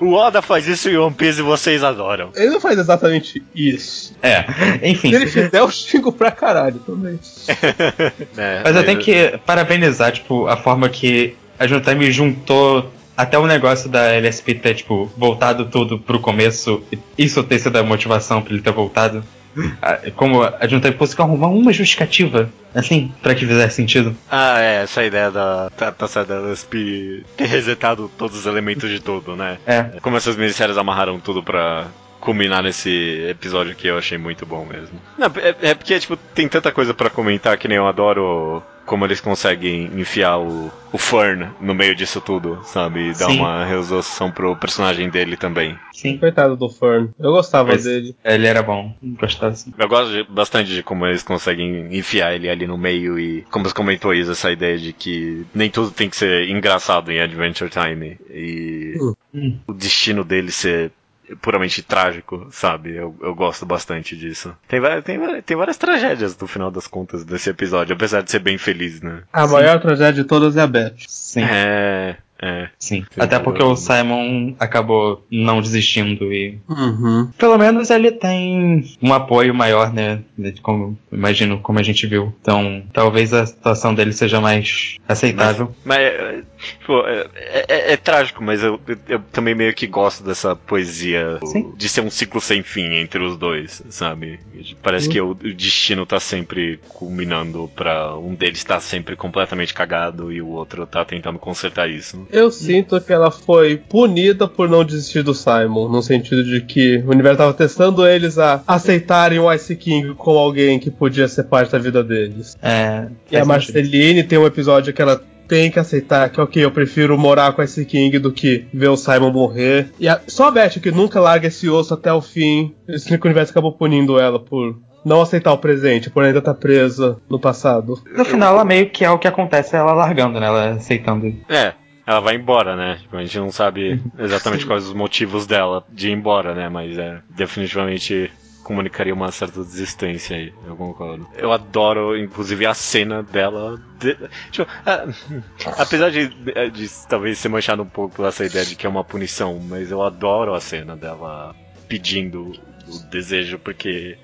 O Oda faz isso em One Piece e vocês adoram. Ele não faz exatamente isso. É, enfim. Se ele fizer, eu xingo pra caralho também. É, Mas eu tenho que parabenizar, tipo, a forma que a Juntime juntou até o negócio da LSP ter, tipo, voltado tudo pro começo, e isso ter sido a motivação pra ele ter voltado. Ah, Como a Juntime conseguiu arrumar uma justificativa, assim, pra que fizesse sentido. Ah, é, essa ideia da certo, da LSP ter resetado todos os elementos de tudo, né? É. Como essas minisséries amarraram tudo pra culminar nesse episódio aqui, eu achei muito bom mesmo. Não, é, é porque, tipo, tem tanta coisa pra comentar que nem eu adoro como eles conseguem enfiar o, o Fern no meio disso tudo, sabe? E dar Sim. uma resolução pro personagem dele também. Sim. Coitado do Fern. Eu gostava Mas dele. ele era bom. Gostava assim. Eu gosto de- bastante de como eles conseguem enfiar ele ali no meio e, como você comentou, Isa, essa ideia de que nem tudo tem que ser engraçado em Adventure Time e Hum. o destino dele ser puramente trágico, sabe? Eu, eu gosto bastante disso. Tem, va- tem, tem várias tragédias no final das contas desse episódio, apesar de ser bem feliz, né? A maior tragédia de todas é a Beth. Sim. É, é. Sim. Sim, Até porque o Simon acabou não desistindo e. Uhum. Pelo menos ele tem um apoio maior, né? Como, imagino como a gente viu. Então, talvez a situação dele seja mais aceitável. Mas, é, tipo, é, é- é trágico, mas eu, eu- eu também meio que gosto dessa poesia Sim. de ser um ciclo sem fim entre os dois, sabe? Parece que o, o destino tá sempre culminando pra um deles tá sempre completamente cagado e o outro tá tentando consertar isso. Eu sinto que ela foi punida por não desistir do Simon, no sentido de que o universo tava testando eles a aceitarem o Ice King como alguém que podia ser parte da vida deles. É, E a faz sentido. Marceline tem um episódio que ela tem que aceitar que, ok, eu prefiro morar com esse King do que ver o Simon morrer. E a, só a Beth que nunca larga esse osso até o fim. Esse universo acabou punindo ela por não aceitar o presente, por ainda estar presa no passado. No final, ela meio que é o que acontece, ela largando, né? Ela aceitando. É, ela vai embora, né? Tipo, a gente não sabe exatamente quais os motivos dela de ir embora, né? Mas é definitivamente comunicaria uma certa desistência aí, eu concordo. Eu adoro, inclusive, a cena dela. de- tipo, ah, apesar de, de talvez ser manchado um pouco por essa ideia de que é uma punição, mas eu adoro a cena dela pedindo o desejo, porque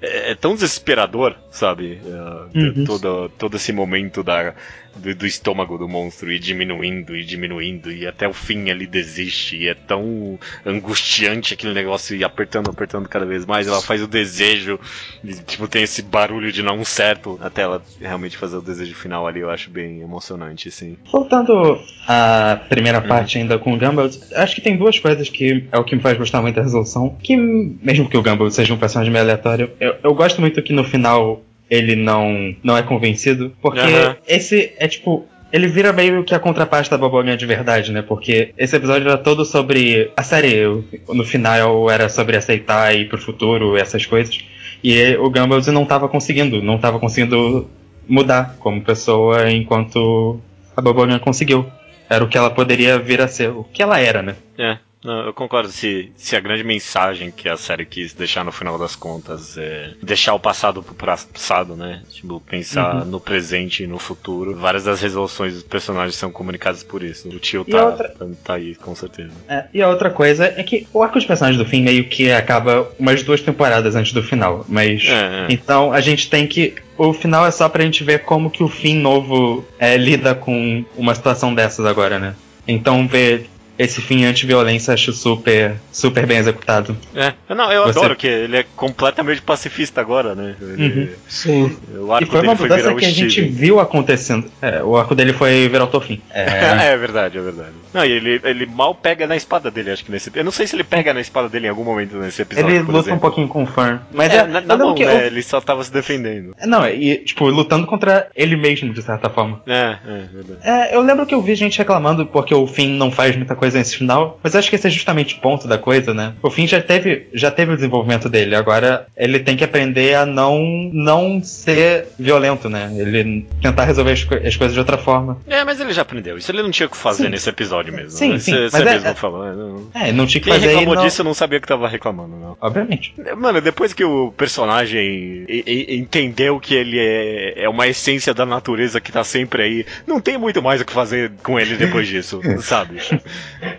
é, é tão desesperador, sabe? É, Uhum. todo, todo esse momento da, do, do estômago do monstro ir diminuindo e diminuindo, e até o fim ele desiste, e é tão angustiante aquele negócio ir apertando, apertando cada vez mais. Ela faz o desejo, e, tipo, tem esse barulho de não certo, até ela realmente fazer o desejo final ali, eu acho bem emocionante, assim. Voltando à primeira parte ainda com o Gumball, acho que tem duas coisas que é o que me faz gostar muito da resolução. Que, mesmo que o Gumball seja um personagem meio aleatório, eu, eu gosto muito que no final ele não, não é convencido. Porque Aham. esse é tipo. Ele vira meio que a contraparte da Bobolinha de verdade, né? Porque esse episódio era todo sobre. A série, no final, era sobre aceitar e ir pro futuro, essas coisas. E o Gumball não tava conseguindo, não tava conseguindo mudar como pessoa enquanto a Bobolinha conseguiu. Era o que ela poderia vir a ser, o que ela era, né? É, eu concordo. Se, se a grande mensagem que a série quis deixar no final das contas é deixar o passado pro passado, né? Tipo, pensar no presente e no futuro. Várias das resoluções dos personagens são comunicadas por isso. O tio tá, outra- tá, tá aí, com certeza. É, e a outra coisa é que o arco de personagens do fim meio que acaba umas duas temporadas antes do final. Mas. É, é. Então a gente tem que. O final é só pra gente ver como que o fim novo é, lida com uma situação dessas agora, né? Então ver esse fim anti-violência acho super, super bem executado. É, não, eu Você- adoro que ele é completamente pacifista agora, né? Ele, Uhum. Sim. O arco E foi dele uma foi mudança o que a gente viu acontecendo. É, o arco dele foi virar o Tofim. É, É, verdade, é verdade. Não, e ele, ele mal pega na espada dele, acho que nesse. Eu não sei se ele pega na espada dele em algum momento nesse episódio. ele por luta exemplo. um pouquinho com o Fern. Mas É, é, na, na mão, que né? Ele só tava se defendendo. Não, e, tipo, lutando contra ele mesmo, de certa forma. É, é, verdade. É, eu lembro que eu vi gente reclamando porque o Finn não faz muita coisa nesse final, mas acho que esse é justamente o ponto da coisa, né? O Finn já teve, já teve o desenvolvimento dele, agora ele tem que aprender a não, não ser violento, né? Ele tentar resolver as, co- as coisas de outra forma. É, mas ele já aprendeu. Isso ele não tinha o que fazer Sim. nesse episódio mesmo. Sim, né? sim, Você mas você é- mesmo é- falou. é, não. É, tinha que Quem fazer reclamou e não... disso não sabia que tava reclamando, não. Obviamente. Mano, depois que o personagem entendeu que ele é, é uma essência da natureza que tá sempre aí, não tem muito mais o que fazer com ele depois disso, sabe?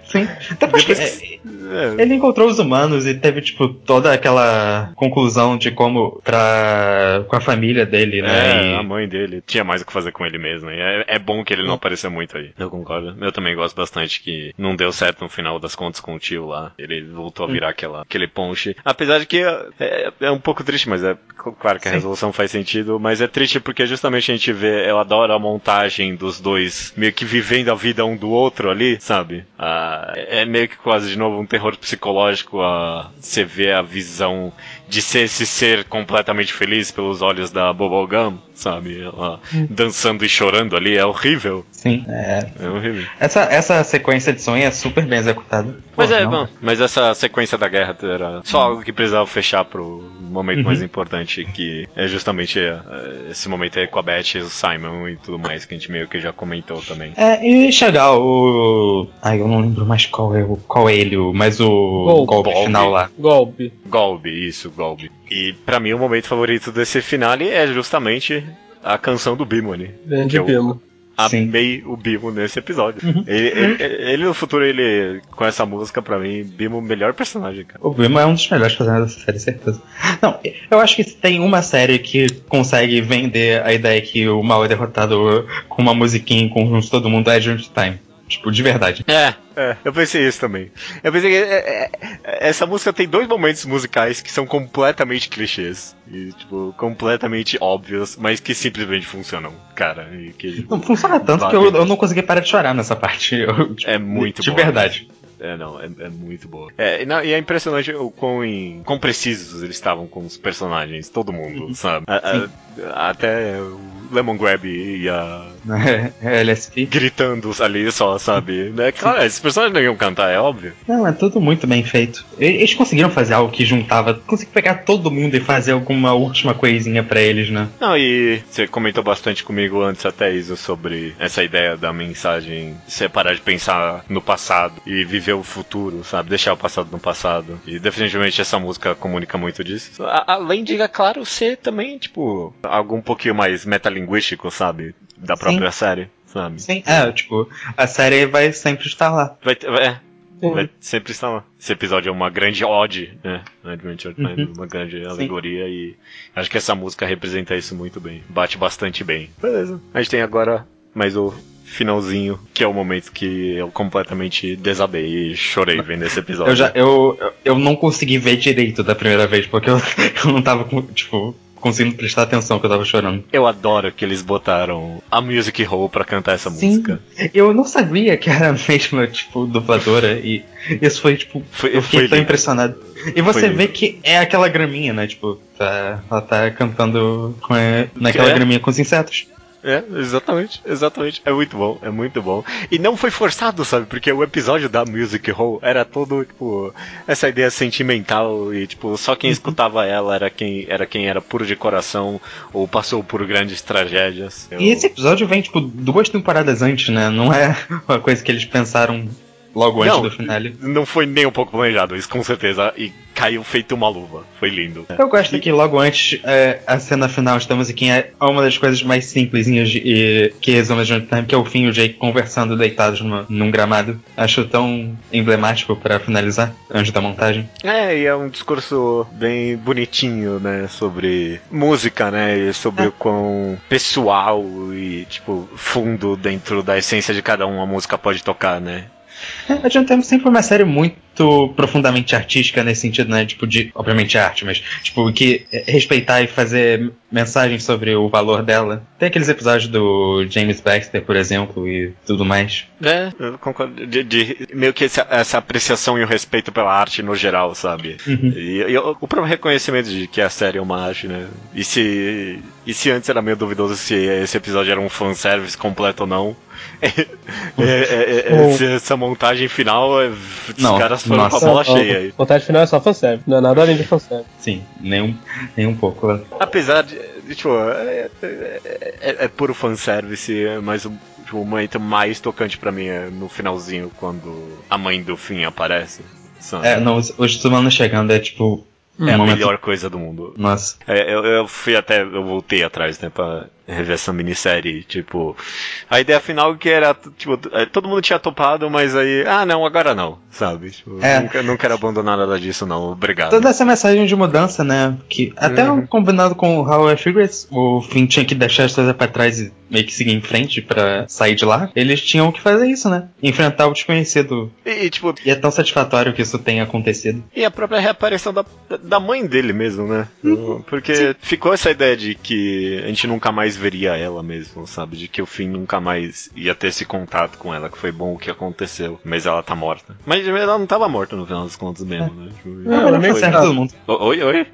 Sim. Depois que, Depois é, É, Ele encontrou os humanos e teve, tipo, toda aquela conclusão de como pra. com a família dele, né? É, E- a mãe dele tinha mais o que fazer com ele mesmo. É, é bom que ele não apareceu muito aí. Eu concordo. Eu também gosto bastante que não deu certo no final das contas com o tio lá. Ele voltou a virar aquela, aquele ponche. Apesar de que é, é- é um pouco triste, mas é claro que a Sim. resolução faz sentido. Mas é triste porque justamente a gente vê, eu adoro a montagem dos dois meio que vivendo a vida um do outro ali, sabe? Ah, é meio que quase de novo um terror psicológico a você vê a visão de ser esse ser completamente feliz pelos olhos da Bubblegum, sabe? Ela dançando e chorando ali, é horrível. Sim. É, É horrível. essa, essa sequência de sonho é super bem executada. Mas Pô, é, não. bom, mas essa sequência da guerra era só algo que precisava fechar pro momento mais Uhum. importante, que é justamente é, esse momento aí com a Beth, o Simon e tudo mais, que a gente meio que já comentou também. É, e chegar o. Ai, eu não lembro mais qual é, o, qual é mas o Golpe. golpe Golpe. final lá. Golpe. Golbe, isso, Golbe. E pra mim o momento favorito desse finale é justamente a canção do Bimoni. Grande Bimo. Sim. Amei o Bimo nesse episódio. Uhum. Ele, ele- ele no futuro, ele, com essa música, pra mim, Bimo, o melhor personagem, cara. O Bimo é um dos melhores personagens dessa série, certeza. Não, eu acho que se tem uma série que consegue vender a ideia que o mal é derrotado com uma musiquinha em conjunto de todo mundo é Adventure Time. Tipo, de verdade. É, é, eu pensei isso também. Eu pensei que é, é, essa música tem dois momentos musicais que são completamente clichês. E, tipo, completamente óbvios, mas que simplesmente funcionam, cara. E que Não funciona tanto que eu, eu não consegui parar de chorar nessa parte. Eu, tipo, é muito De bom. verdade. É, não, é, é muito boa. É, e, não, e é impressionante o quão, em- quão precisos eles estavam com os personagens, todo mundo, sabe? A- a- até o Lemon Grab e a né? LSP. Gritando ali só, sabe? Né? Claro, esses personagens não iam cantar, é óbvio. Não, é tudo muito bem feito. Eles conseguiram fazer algo que juntava, conseguiram pegar todo mundo e fazer alguma última coisinha pra eles, né? Não, e você comentou bastante comigo antes até isso sobre essa ideia da mensagem você parar de pensar no passado e viver o futuro, sabe? Deixar o passado no passado. E definitivamente essa música comunica muito disso. A- além de, é claro, ser também, tipo, algo um pouquinho mais metalinguístico, sabe? Da própria série, sabe? Sim. É, tipo, a série vai sempre estar lá. Vai, ter- é, Sim. vai sempre estar lá. Esse episódio é uma grande ode, né? Adventure Time, Uhum. uma grande alegoria e acho que essa música representa isso muito bem. Bate bastante bem. Beleza. A gente tem agora mais o finalzinho, que é o momento que eu completamente desabei e chorei vendo esse episódio. Eu já, eu, eu- eu não consegui ver direito da primeira vez, porque eu, eu não tava, com- tipo, conseguindo prestar atenção que eu tava chorando. Eu adoro que eles botaram a Music Hall pra cantar essa Sim. música. Eu não sabia que era a mesma, tipo, dubladora, e isso foi, tipo, Foi- eu fiquei foi tão lindo. impressionado. E você Foi vê lindo. que é aquela graminha, né? Tipo, tá, ela tá cantando com a- naquela é? graminha com os insetos. É, exatamente, exatamente. É muito bom, é muito bom. E não foi forçado, sabe? Porque o episódio da Music Hall era todo, tipo, essa ideia sentimental e, tipo, só quem escutava ela era quem era quem era puro de coração ou passou por grandes tragédias. Eu- E esse episódio vem, tipo, duas temporadas antes, né? Não é uma coisa que eles pensaram logo antes Não. do finale. Não foi nem um pouco planejado, isso com certeza. E caiu feito uma luva. Foi lindo. Eu gosto que logo antes, é, a cena final da musiquinha é uma das coisas mais simplesinhas de- e que resume a Time, que é o fim e o Jake conversando deitados numa- num gramado. Acho tão emblemático pra finalizar, antes da montagem. É, e é um discurso bem bonitinho, né? Sobre música, né? E sobre o quão pessoal e, tipo, fundo dentro da essência de cada um a música pode tocar, né? É, a Joint Time sempre foi uma série muito profundamente artística nesse sentido, né? Tipo, de, obviamente, arte, mas, tipo, que é, respeitar e fazer mensagens sobre o valor dela. Tem aqueles episódios do James Baxter, por exemplo, e tudo mais. É, eu concordo. De, de- meio que essa, essa apreciação e o respeito pela arte no geral, sabe? Uhum. E, e o o próprio reconhecimento de que a série é uma arte, né? E se, e se antes era meio duvidoso se esse episódio era um fanservice completo ou não. é, é, é, Oh. esse- essa montagem final, é, os Não, caras foram nossa. com a bola cheia aí. Vontade final é só fanservice, não é nada além de fanservice. Sim, nem um, nem um pouco. Apesar de, tipo, é, é, é, é puro fanservice, mas o, tipo, o momento mais tocante pra mim é no finalzinho, quando a mãe do fim aparece. sabe? É, não, os, os humanos chegando é tipo. É a momento- melhor coisa do mundo. Nossa. É, eu, eu fui até, eu voltei atrás, né, pra rever essa minissérie, tipo, a ideia final que era, tipo, é, todo mundo tinha topado, mas aí, ah não, agora não, sabe? Tipo, É. nunca, não quero abandonar nada disso não, obrigado. Toda essa mensagem de mudança, né? Que até combinado com o How I Figures, o Finn tinha que deixar as coisas pra trás e meio que seguir em frente pra sair de lá. Eles tinham que fazer isso, né? Enfrentar o desconhecido. E, e, tipo, E é tão satisfatório que isso tenha acontecido. E a própria reaparição da, da mãe dele mesmo, né? Uhum. Porque ficou essa ideia de que a gente nunca mais veria ela mesmo, sabe? De que o Finn nunca mais ia ter esse contato com ela, que foi bom o que aconteceu. Mas ela tá morta. Mas ela não tava morta no final das contas mesmo, né? Tipo, Não, ela meio que certo todo mundo. O- Oi, oi?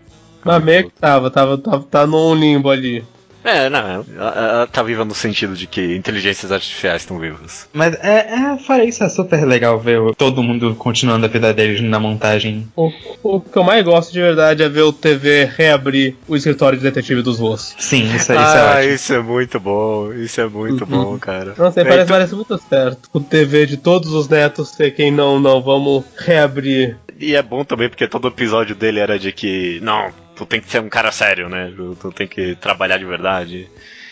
Mas meio que tava, tava, tava, tá num limbo ali. É, não, ela, ela tá viva no sentido de que inteligências artificiais estão vivas. Mas é, é, fora isso, é super legal ver o- todo mundo continuando a vida deles na montagem. O, o que eu mais gosto de verdade é ver o TV reabrir o escritório de detetive dos voos. Sim, isso, isso é ah, ótimo. isso é muito bom, isso é muito Uhum. bom, cara. Não sei, É, parece, então- parece muito certo. O TV de todos os netos ser quem não, não, vamos reabrir. E é bom também porque todo episódio dele era de que, não, tu tem que ser um cara sério, né? Tu, tu tem que trabalhar de verdade.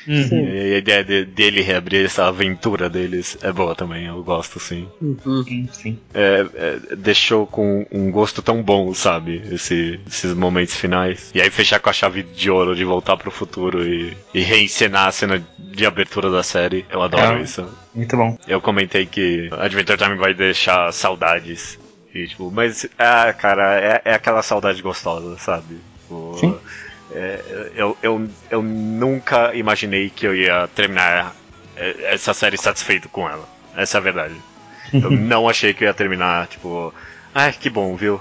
Uhum. E a ideia de- dele reabrir essa aventura deles é boa também, eu gosto sim. Uhum. Sim. É, é, deixou com um gosto tão bom, sabe? Esse- esses momentos finais. E aí fechar com a chave de ouro de voltar pro futuro e, e reencenar a cena de abertura da série. Eu adoro É. isso. Muito bom. Eu comentei que Adventure Time vai deixar saudades. E, tipo, mas, ah, cara, é, é aquela saudade gostosa, sabe? Tipo, Sim. é, eu, eu, eu nunca imaginei que eu ia terminar é, essa série satisfeito com ela. Essa é a verdade. Eu não achei que eu ia terminar, tipo, ai, que bom, viu?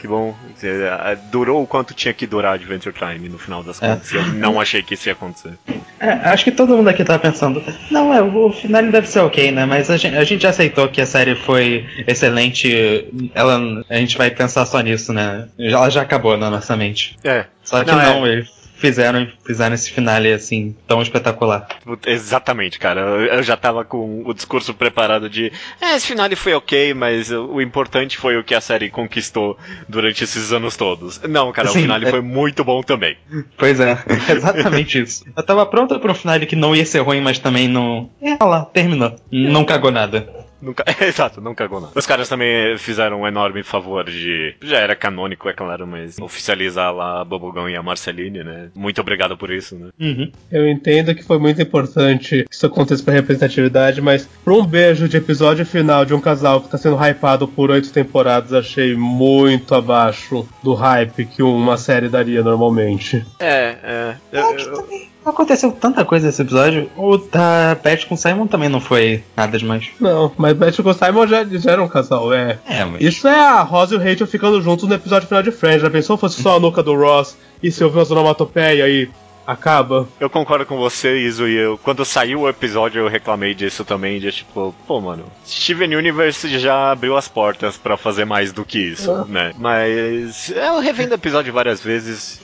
Que bom. É, Durou o quanto tinha que durar Adventure Time no final das É. contas. Eu não achei que isso ia acontecer. É, acho que todo mundo aqui tá pensando, não, é, o final deve ser ok, né? Mas a gente, a gente já aceitou que a série foi excelente, ela, a gente vai pensar só nisso, né? Ela já acabou na nossa mente. É. Só que Não, não, é. eles fizeram, fizeram esse finale assim, tão espetacular. Exatamente, cara. Eu- já tava com o discurso preparado de. É, esse final foi ok, mas o importante foi o que a série conquistou durante esses anos todos. Não, cara, Sim, o final é- foi muito bom também. Pois é, exatamente isso. Eu tava pronta pra um finale que não ia ser ruim, mas também não. É, olha lá, terminou. Não cagou nada. Nunca... Exato, não cagou nada. Os caras também fizeram um enorme favor de. Já era canônico, é claro, mas oficializar lá a Bubblegum e a Marceline, né? Muito obrigado por isso, né? Uhum. Eu entendo que foi muito importante que isso aconteça pra representatividade, mas pra um beijo de episódio final de um casal que tá sendo hypado por oito temporadas, achei muito abaixo do hype que uma série daria normalmente. É, é. Eu- eu- aconteceu tanta coisa nesse episódio. O da Beth com Simon também não foi nada demais. Não, mas Beth com Simon já, já era um casal, é. É, mas. Isso é a Rosa e o Rachel ficando juntos no episódio final de Friends. Já pensou se fosse só a nuca do Ross e se ouvir uma onomatopeia e acaba? Eu concordo com você, Iso, e eu, quando saiu o episódio eu reclamei disso também, de tipo, pô, mano, Steven Universe já abriu as portas pra fazer mais do que isso, Ah. né? Mas eu revendo o episódio várias vezes.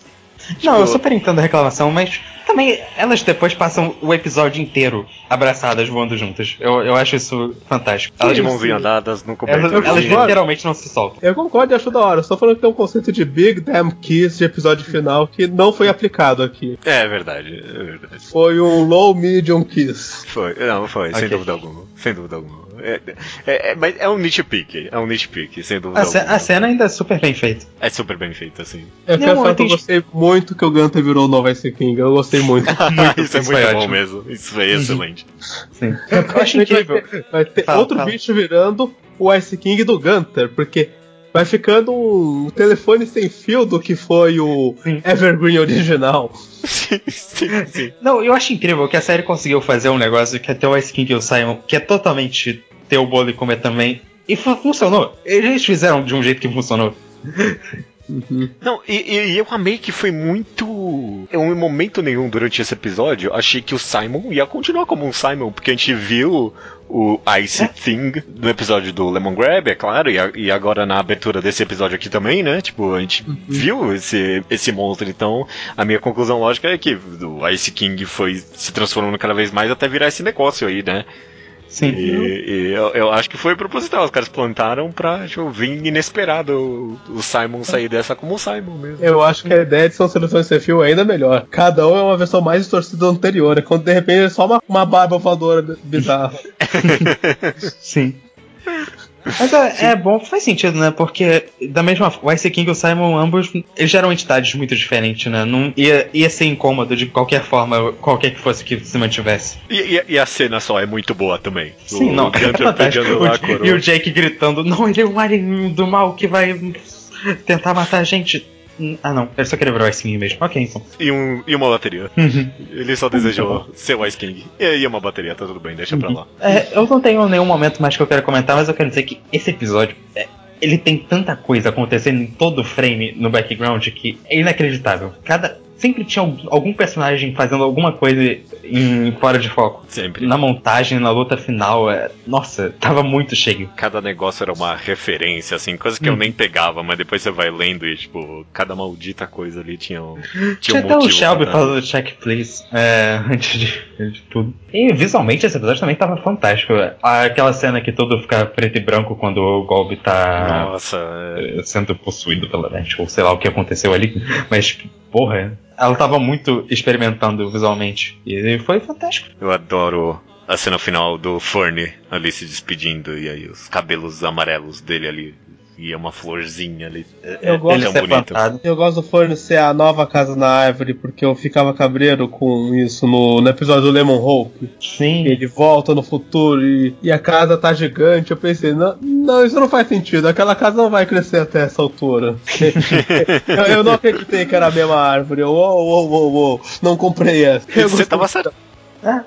Não, eu super entendo a reclamação, mas também elas depois passam o episódio inteiro abraçadas voando juntas. Eu, eu acho isso fantástico. Elas Elas, de mãozinha dadas no elas, cobertor. elas concordo. literalmente não se soltam. Eu concordo e acho da hora. Só falando que tem um conceito de Big Damn Kiss de episódio final que não foi aplicado aqui. É verdade, é verdade. Foi um Low Medium Kiss. Foi, não, foi, sem Ok. dúvida alguma. Sem dúvida alguma. É, é, é, mas é um nitpick, é um nitpick, sem dúvida A, ce- alguma. a cena ainda é super bem feita. É super bem feito, assim. Eu Não, eu que eu entendi. gostei muito que o Gunter virou o novo Ice King. Eu gostei muito. isso é isso muito foi bom ótimo. mesmo. Isso foi excelente. Sim. Eu acho incrível. Vai ter, vai ter Fala, outro fala. bicho virando o Ice King do Gunter, porque vai ficando um telefone sem fio do que foi o Sim. Evergreen original. sim, sim, sim. Não, eu acho incrível que a série conseguiu fazer um negócio que até o Ice King e o Simon, que é totalmente ter o bolo e comer também. E fu- funcionou. Eles fizeram de um jeito que funcionou. Não, e, e- e eu amei que foi muito. Em um momento nenhum durante esse episódio, achei que o Simon ia continuar como um Simon, porque a gente viu o Ice Thing no episódio do Lemon Grab, é claro, e, a- e agora na abertura desse episódio aqui também, né? Tipo, a gente viu esse, esse monstro, então a minha conclusão lógica é que o Ice King foi se transformando cada vez mais até virar esse negócio aí, né? Sim. E, e eu, eu acho que foi proposital. Os caras plantaram pra tipo, vir inesperado o, o Simon sair dessa como o Simon mesmo. Eu acho que a ideia de são seleções sem fio é ainda melhor. Cada um é uma versão mais distorcida do anterior. É quando de repente é só uma, uma barba voadora bizarra. Sim. Mas é, é bom, faz sentido, né? Porque da mesma forma, o Ice King e o Simon, ambos, eles eram entidades muito diferentes, né? Não ia, ia ser incômodo de qualquer forma, qualquer que fosse que se mantivesse. E, e- e a cena só é muito boa também. Sim, o não, é pegando lá a O- e o Jake gritando, não, ele é um alien do mal que vai tentar matar a gente. Ah não, ele só queria virar o Ice King mesmo. Ok, então. E, um, e uma bateria. Uhum. Ele só desejou ser o Ice King. E aí uma bateria, tá tudo bem, deixa pra lá. É, eu não tenho nenhum momento mais que eu quero comentar, mas eu quero dizer que esse episódio, é, ele tem tanta coisa acontecendo em todo o frame no background que é inacreditável. Cada sempre tinha algum- personagem fazendo alguma coisa em fora de foco. Sempre. Na montagem, na luta final, é, nossa, tava muito cheio. Cada negócio era uma referência, assim, coisa que eu Hum. nem pegava, mas depois você vai lendo e, tipo, cada maldita coisa ali tinha um, tinha Tinha um até o motivo. Shelby pra- falando check please é, antes de, de tudo. E visualmente esse episódio também tava fantástico. Aquela cena que tudo fica preto e branco quando o Golby tá Nossa, é- sendo possuído pela Net, ou sei lá o que aconteceu ali. Mas, porra, ela tava muito experimentando visualmente. E foi fantástico. eu adoro a cena final do Fernie ali se despedindo e aí os cabelos amarelos dele ali. E é uma florzinha ali. É, Eu é gosto Ele ser bonito. plantado. Eu gosto do Forno ser a nova casa na árvore, porque eu ficava cabreiro com isso no, no episódio do Lemon Hope. Sim. Ele volta no futuro e, e a casa tá gigante. Eu pensei, não, não, isso não faz sentido. Aquela casa não vai crescer até essa altura. eu, eu não acreditei que era a mesma árvore. Eu, uou, uou, uou, uou, não comprei essa. Eu Você gostei tava certo. Ah,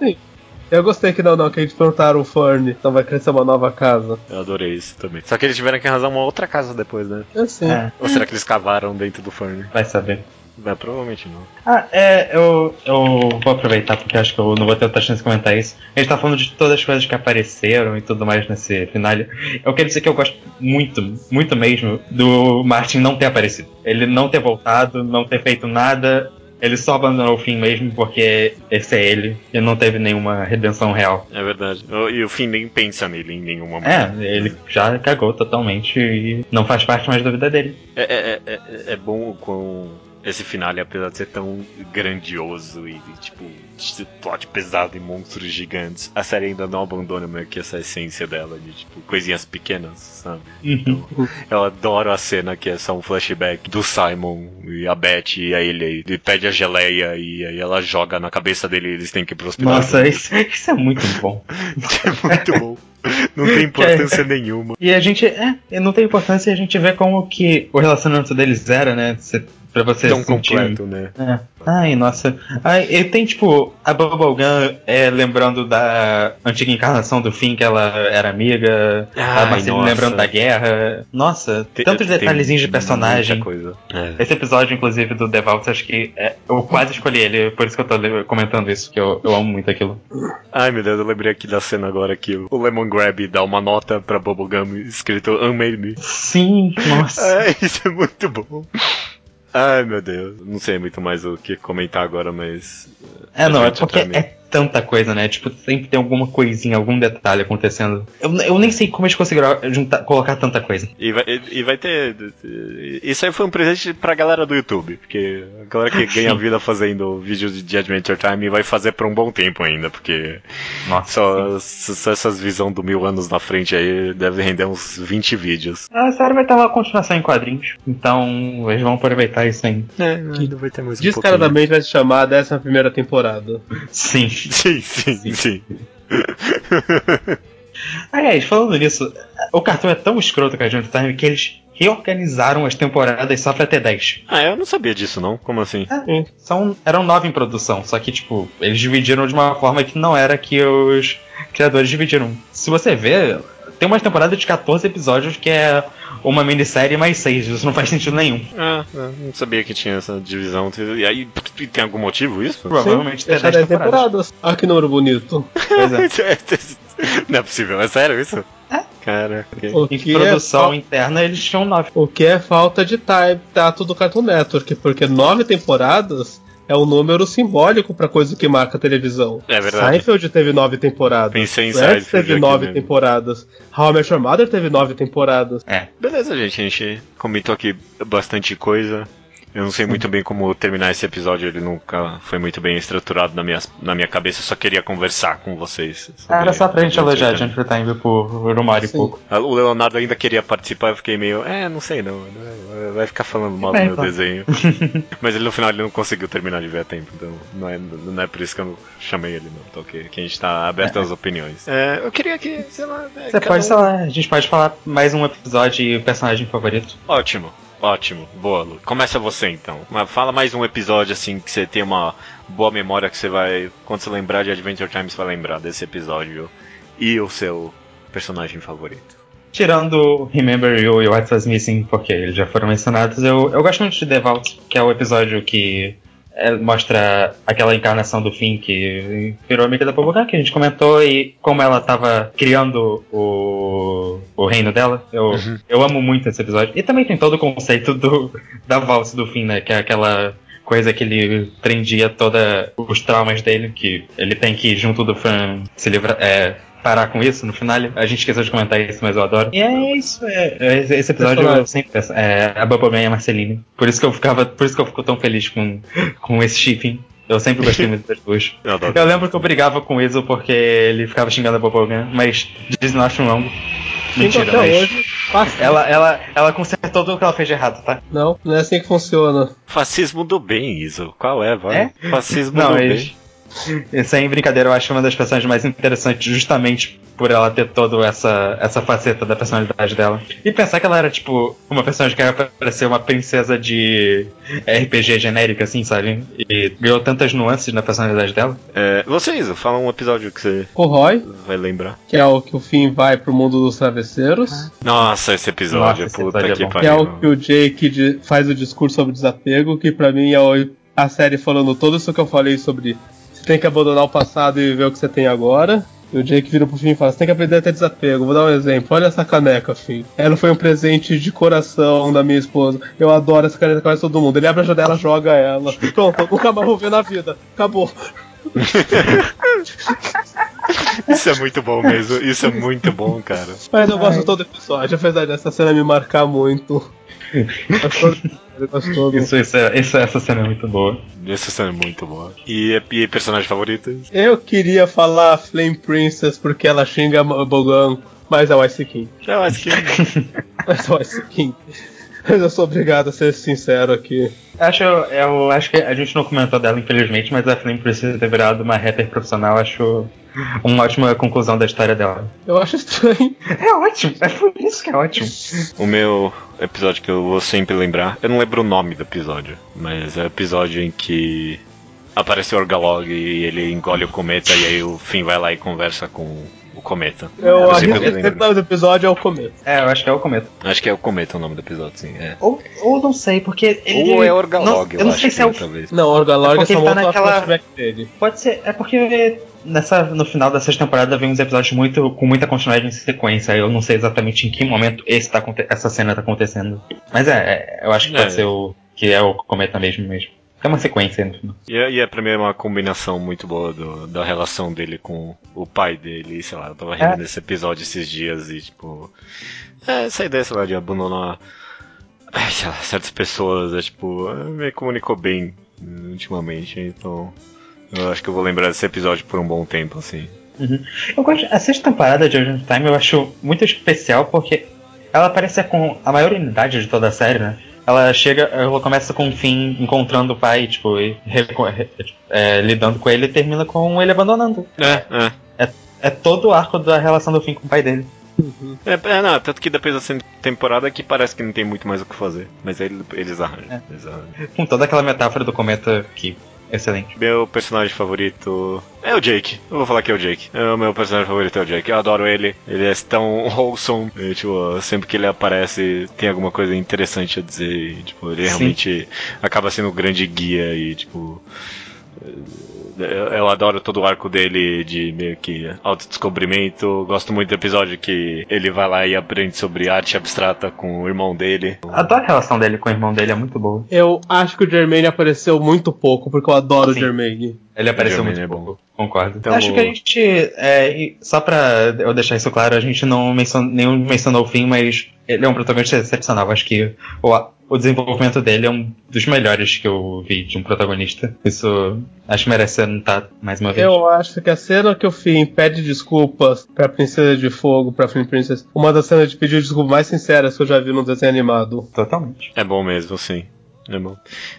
Eu gostei que não, não, que eles plantaram o Fern, então vai crescer uma nova casa. Eu adorei isso também. Só que eles tiveram que arrasar uma outra casa depois, né? Assim. É, Ou será que eles cavaram dentro do Fern? vai saber. É, provavelmente não. Ah, é, eu, eu vou aproveitar porque acho que eu não vou ter outra chance de comentar isso. A gente tá falando de todas as coisas que apareceram e tudo mais nesse final. Eu quero dizer que eu gosto muito, muito mesmo, do Martin não ter aparecido. Ele não ter voltado, não ter feito nada. Ele só abandonou o fim mesmo porque esse é ele e não teve nenhuma redenção real. É verdade. E o Finn nem pensa nele em nenhum momento. É, ele já cagou totalmente e não faz parte mais da vida dele. É, é, é, é- é bom com esse finale, apesar de ser tão grandioso e, tipo, de plot pesado e monstros gigantes, a série ainda não abandona meio que essa essência dela de, tipo, coisinhas pequenas, sabe? Então, eu adoro a cena que é só um flashback do Simon e a Beth e a ele, ele pede a geleia e aí ela joga na cabeça dele e eles têm que ir pro hospital. Nossa, isso, isso é muito bom. é muito bom. Não tem importância nenhuma. E a gente, é, não tem importância e a gente vê como que o relacionamento deles era, né? Cê, pra você Tão sentir- completo, né? É. Ai, nossa. Ai, e tem, tipo, a Bubblegum é, lembrando da antiga encarnação do Finn, que ela era amiga. a Ai, Marceline nossa. lembrando da guerra. Nossa, Tem- tantos detalhezinhos de personagem. coisa. É. Esse episódio, inclusive, do The Vault, acho que é- eu quase escolhi ele, por isso que eu tô comentando isso, que eu, eu amo muito aquilo. Ai meu Deus, eu lembrei aqui da cena agora que o Lemon Grab dá uma nota pra Bubblegum escrito Unmade Me. Sim, nossa. Ai, isso é muito bom. Ai meu Deus, não sei muito mais o que comentar agora, mas. É, não, é porque é tanta coisa, né? Tipo, sempre tem alguma coisinha, algum detalhe acontecendo. Eu, eu nem sei como eles conseguiram juntar, colocar tanta coisa. E vai, e vai ter. Isso aí foi um presente pra galera do YouTube, porque a galera que ganha vida fazendo vídeos de Adventure Time vai fazer por um bom tempo ainda, porque Nossa. só, só essas visão do mil anos na frente aí deve render uns 20 vídeos. A série vai ter uma continuação em quadrinhos, então eles vão aproveitar isso aí. É, ainda vai ter mais um Descaradamente vai se chamar a 11 primeira temporada. Sim. Sim, sim, sim. Aliás, falando nisso, o cartão é tão escroto com a Adventure Time que eles reorganizaram as temporadas só pra ter 10. Ah, eu não sabia disso não. Como assim? É, são, eram nove em produção, só que, tipo, eles dividiram de uma forma que não era que os criadores dividiram. Se você ver, tem uma temporada de 14 episódios que é uma minissérie mais 6, isso não faz sentido nenhum. Ah, ah, não sabia que tinha essa divisão. E aí, tem algum motivo isso? Provavelmente tem Deixar 10 10 temporadas. temporadas. Olha que número bonito. Pois é. não é possível, é sério isso? Cara, O Em que, é, produção fal- interna eles tinham 9. o que é falta de time tato do Cartoon Network, porque nove temporadas é um número simbólico pra coisa que marca a televisão. É verdade. Seinfeld teve nove temporadas. Pensei em Seinfeld teve nove mesmo. temporadas. How I Met Your Mother teve nove temporadas. É. Beleza, gente, a gente comentou aqui bastante coisa. Eu não sei muito bem como terminar esse episódio, ele nunca foi muito bem estruturado na minha, na minha cabeça, eu só queria conversar com vocês. sobre Era só pra gente elogiar Time. Adventure Time por, por uma hora e Sim. pouco. Ah, O Leonardo ainda queria participar, eu fiquei meio, é, não sei não, vai ficar falando mal do É, meu então. desenho. Mas ele no final ele não conseguiu terminar de ver a tempo, então não é, não é por isso que eu não chamei ele não, tá ok? Que a gente tá aberto às opiniões. É, eu queria que, sei lá, é, Você pode, um- sei lá, a gente pode falar mais um episódio e o personagem favorito. Ótimo, ótimo. Boa, Lu. Começa você então. Fala mais um episódio assim que você tem uma boa memória que você vai. Quando você lembrar de Adventure Time, você vai lembrar desse episódio. E o seu personagem favorito. Tirando Remember You e What Was Missing, porque eles já foram mencionados, eu, eu gosto muito de The Vault, que é o episódio que é, mostra aquela encarnação do Finn que virou amiga da Bubblegum, que a gente comentou, e como ela tava criando o, o reino dela. Eu, eu amo muito esse episódio. E também tem todo o conceito do, da Vault do Finn, né? Que é aquela coisa que ele prendia toda os traumas dele, que ele tem que ir junto do Fran se livrar. É, parar com isso no final. A gente esqueceu de comentar isso, mas eu adoro. E é isso. É, é- esse episódio eu sempre peço. É, a Bubblegum e a Marceline. Por isso que eu ficava. Por isso que eu fico tão feliz com, com esse shipping. Eu sempre gostei muito das duas. Eu. Eu lembro que eu brigava com o Weasel porque ele ficava xingando a Bubblegum, mas diz not wrong. Mentira, Até mas. hoje. Ela, ela, ela consertou tudo que ela fez de errado, tá? Não, não é assim que funciona. Fascismo do bem, Iso. Qual é, vai? É? Fascismo Não, do eles, bem. Sem brincadeira, eu acho uma das personagens mais interessantes justamente por ela ter toda essa, essa faceta da personalidade dela. E pensar que ela era, tipo, uma personagem que era pra ser uma princesa de RPG genérica, assim, sabe? E ganhou tantas nuances na personalidade dela. É, vocês, fala um episódio que você O Roy, vai lembrar. que é o que o Finn vai pro mundo dos travesseiros. Nossa, esse episódio, Nossa, esse puta episódio é que bom. Que é o pariu. que o Jake faz o discurso sobre desapego, que pra mim é o- a série falando tudo isso que eu falei sobre você tem que abandonar o passado e ver o que você tem agora. E o Jake vira pro Finn e fala, você tem que aprender a ter desapego. Vou dar um exemplo. Olha essa caneca, Finn. Ela foi um presente de coração da minha esposa. Eu adoro essa caneca, quase todo mundo. Ele abre a janela, joga ela. Pronto, nunca mais vou ver na vida. Acabou. Isso é muito bom mesmo, isso é muito bom, cara. Mas eu gosto todo episódio, apesar dessa cena me marcar muito. Todo. Isso, isso, é- isso- essa cena é muito boa. Essa cena é muito boa. E, e personagem favorito? Eu queria falar Flame Princess porque ela xinga Bogan, mas é o Ice King. Eu acho que. Mas é o Ice King. Mas eu sou obrigado a ser sincero aqui. Acho, eu acho que a gente não comentou dela, infelizmente, mas a Flame precisa ter virado uma rapper profissional. Acho uma ótima conclusão da história dela. Eu acho estranho. É ótimo, é por isso que é ótimo. O meu episódio que eu vou sempre lembrar, eu não lembro o nome do episódio, mas é o episódio em que aparece o Orgalog e ele engole o cometa e aí o Finn vai lá e conversa com o cometa. Eu sempre arrisco lembro. esse nome do episódio é o começo. É, eu acho que é o cometa. Acho que é o cometa o nome do episódio, sim. É. Ou, ou não sei, porque ele. Ou é Orgalog, não, eu não acho sei que se é o. talvez. Não, o Orgalog É é porque só ele tá naquela- o flashback dele. Pode ser. É porque nessa, no final dessa temporada vem uns episódios muito, com muita continuidade em sequência. Eu não sei exatamente em que momento esse tá, essa cena tá acontecendo. Mas é, é, eu acho que É. pode ser o. que é o cometa mesmo mesmo. Tem uma sequência final. E, é- e é pra mim é uma combinação muito boa do- da relação dele com o pai dele, sei lá, eu tava revendo esse episódio esses dias e tipo. É, essa ideia, sei lá, de abandonar ai, sei lá, certas pessoas, é tipo, é, me comunicou bem ultimamente, então. Eu acho que eu vou lembrar desse episódio por um bom tempo, assim. Eu gosto, a sexta temporada de Agent Time eu acho muito especial porque ela parece com a maior unidade de toda a série, né? Ela chega, ela começa com o Finn encontrando o pai, tipo, e é, lidando com ele e termina com ele abandonando. É, é. É todo o arco da relação do Finn com o pai dele. É, é, não, tanto que depois da temporada que parece que não tem muito mais o que fazer. Mas aí eles arranjam. Eles arranjam. Com toda aquela metáfora do cometa que excelente. Meu personagem favorito é o Jake. Eu vou falar que é o Jake. É, O meu personagem favorito é o Jake. Eu adoro ele. Ele é tão wholesome. É, tipo, sempre que ele aparece, tem alguma coisa interessante a dizer. E, tipo, ele Sim. realmente acaba sendo o grande guia e, tipo. Eu, eu adoro todo o arco dele de meio que autodescobrimento. Gosto muito do episódio que ele vai lá e aprende sobre arte abstrata com o irmão dele. Adoro a relação dele com o irmão dele, é muito boa. Eu acho que o Jermaine apareceu muito pouco, porque eu adoro Sim. o Jermaine. Ele apareceu muito é bom. pouco, concordo. Então, Acho que a gente, é, só pra eu deixar isso claro, a gente não mencionou, nenhum mencionou o fim, mas ele é um protagonista excepcional. Acho que o, o desenvolvimento dele é um dos melhores que eu vi de um protagonista. Isso acho que merece ser notado mais uma vez. Eu acho que a cena que o Finn pede desculpas pra Princesa de Fogo, pra Flame Princess, uma das cenas de pedir desculpas mais sinceras que eu já vi num desenho animado. Totalmente. É bom mesmo, sim. É bom.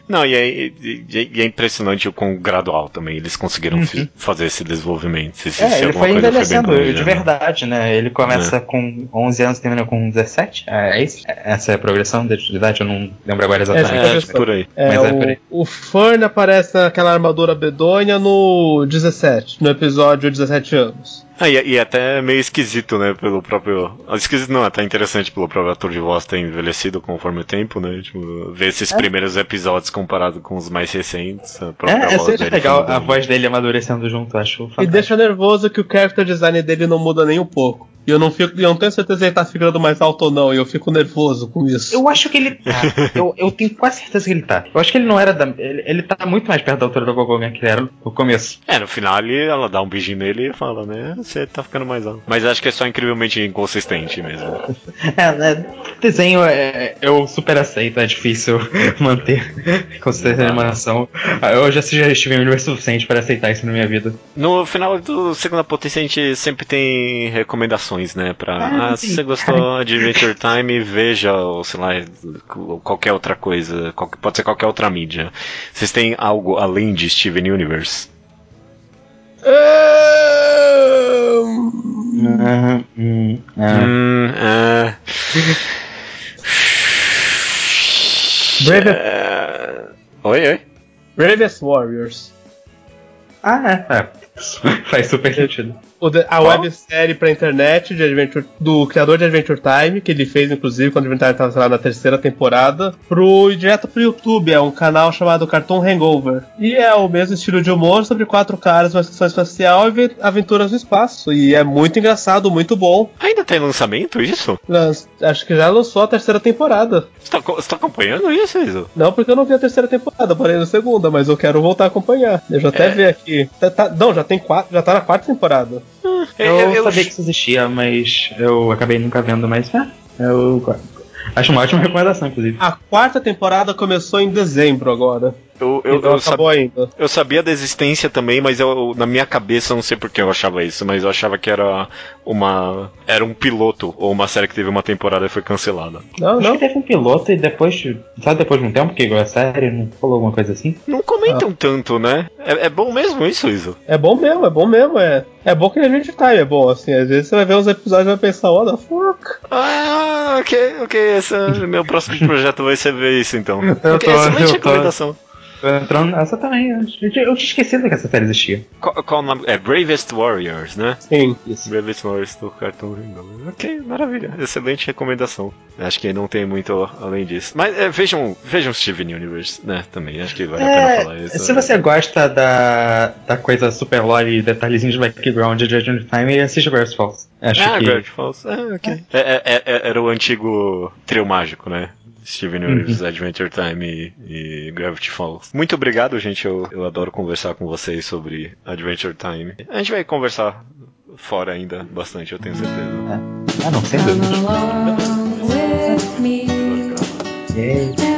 Não, e é, e- e é impressionante o quão gradual também eles conseguiram fi- fazer esse desenvolvimento. Se, se Uhum. É, ele foi coisa envelhecendo bem de planejada. verdade, né? Ele começa com 11 anos e termina com 17. É, é isso? Essa é a progressão de idade? Eu não lembro agora Essa exatamente. é É, progressão. por aí. É, Mas é por aí. o, o Fern aparece naquela armadura bedonha no 17, no episódio 17 anos. Ah, e, e até meio esquisito, né? Pelo próprio. ah, Esquisito não, até interessante pelo próprio ator de voz ter envelhecido conforme o tempo, né? Tipo, ver esses primeiros episódios comparado com os mais recentes. A própria É, é voz sempre dele legal a voz dele amadurecendo junto, acho E fantástico. deixa nervoso que o character design dele não muda nem um pouco. E eu não, fico, eu não tenho certeza se ele tá ficando mais alto ou não, e eu fico nervoso com isso. Eu acho que ele tá. eu, eu tenho quase certeza que ele tá. Eu acho que ele não era da. Ele, ele tá muito mais perto da altura do Gogogan que ele era no começo. É, no final ele, ela dá um beijinho nele e fala, né? Você tá ficando mais alto. Mas acho que é só incrivelmente inconsistente mesmo. É, né? Desenho é, eu super aceito, é difícil manter consistência de animação. Eu já, já estive em universo suficiente para aceitar isso na minha vida. No final do Segunda Potência a gente sempre tem recomendações, né? Pra. Ah, Ah, se você gostou de Adventure Time, veja, ou sei lá, qualquer outra coisa. qualquer- pode ser qualquer outra mídia. Vocês têm algo além de Steven Universe? Hum, hum, ah. Hum, é. Brave, É, Oi, oi. Bravest Warriors. Ah, é, é. Faz super sentido. A websérie pra internet de Adventure, do criador de Adventure Time, que ele fez, inclusive, quando o Adventure Time tava sei lá, na terceira temporada, pro, direto pro YouTube. É um canal chamado Cartoon Hangover. E é o mesmo estilo de humor sobre quatro caras, uma estação espacial e ve- aventuras no espaço. E é muito engraçado, muito bom. Ainda tem lançamento isso? Lan- Acho que já lançou a terceira temporada. Você tá, você tá acompanhando isso, Iso? Não porque eu não vi a terceira temporada, porém na segunda, mas eu quero voltar a acompanhar. Deixa eu até É. ver aqui. Tá- tá- não, já tem quatro, já tá na quarta temporada. Eu, sabia que isso existia, mas eu acabei nunca vendo, mas é, eu acho uma ótima recomendação, inclusive. A quarta temporada começou em dezembro agora. Eu, eu, então eu, sab- ainda. eu sabia da existência também, mas eu, na minha cabeça, eu não sei por que eu achava isso, mas eu achava que era uma. Era um piloto, ou uma série que teve uma temporada e foi cancelada. Não, Acho não. que teve um piloto e depois, sabe depois de um tempo que igual a série, não falou alguma coisa assim? Não comentam tanto, né? É, é bom mesmo isso, Iso? É bom mesmo, é bom mesmo. É, é bom que a gente time é bom, assim. Às vezes você vai ver uns episódios e vai pensar, what the fuck? Ah, ok, ok. Esse é- meu próximo projeto vai ser ver isso então. Eu Ok, tô- excelente recomendação. Tô entrando nessa também, eu, tinha- eu tinha esquecido que essa série existia. Qual, qual o nome? É Bravest Warriors, né? Sim. Bravest Warriors do Cartoon Network. Ok, maravilha. Excelente recomendação. Acho que não tem muito além disso. Mas é, vejam, vejam Steven Universe, né? Também, acho que vale a pena falar isso. É, se você gosta da, da coisa super lore e detalhezinhos de background de Adventure Time, assiste Grass Falls. Acho Ah, que. Gravity Falls. Ah, ok. É, é, é, é- era o antigo trio mágico, né? Steven Universe, Adventure Time e, e Gravity Falls. Muito obrigado, gente. Eu, eu adoro conversar com vocês sobre Adventure Time. A gente vai conversar fora ainda bastante, eu tenho certeza. Ah, não, sem Come dúvida.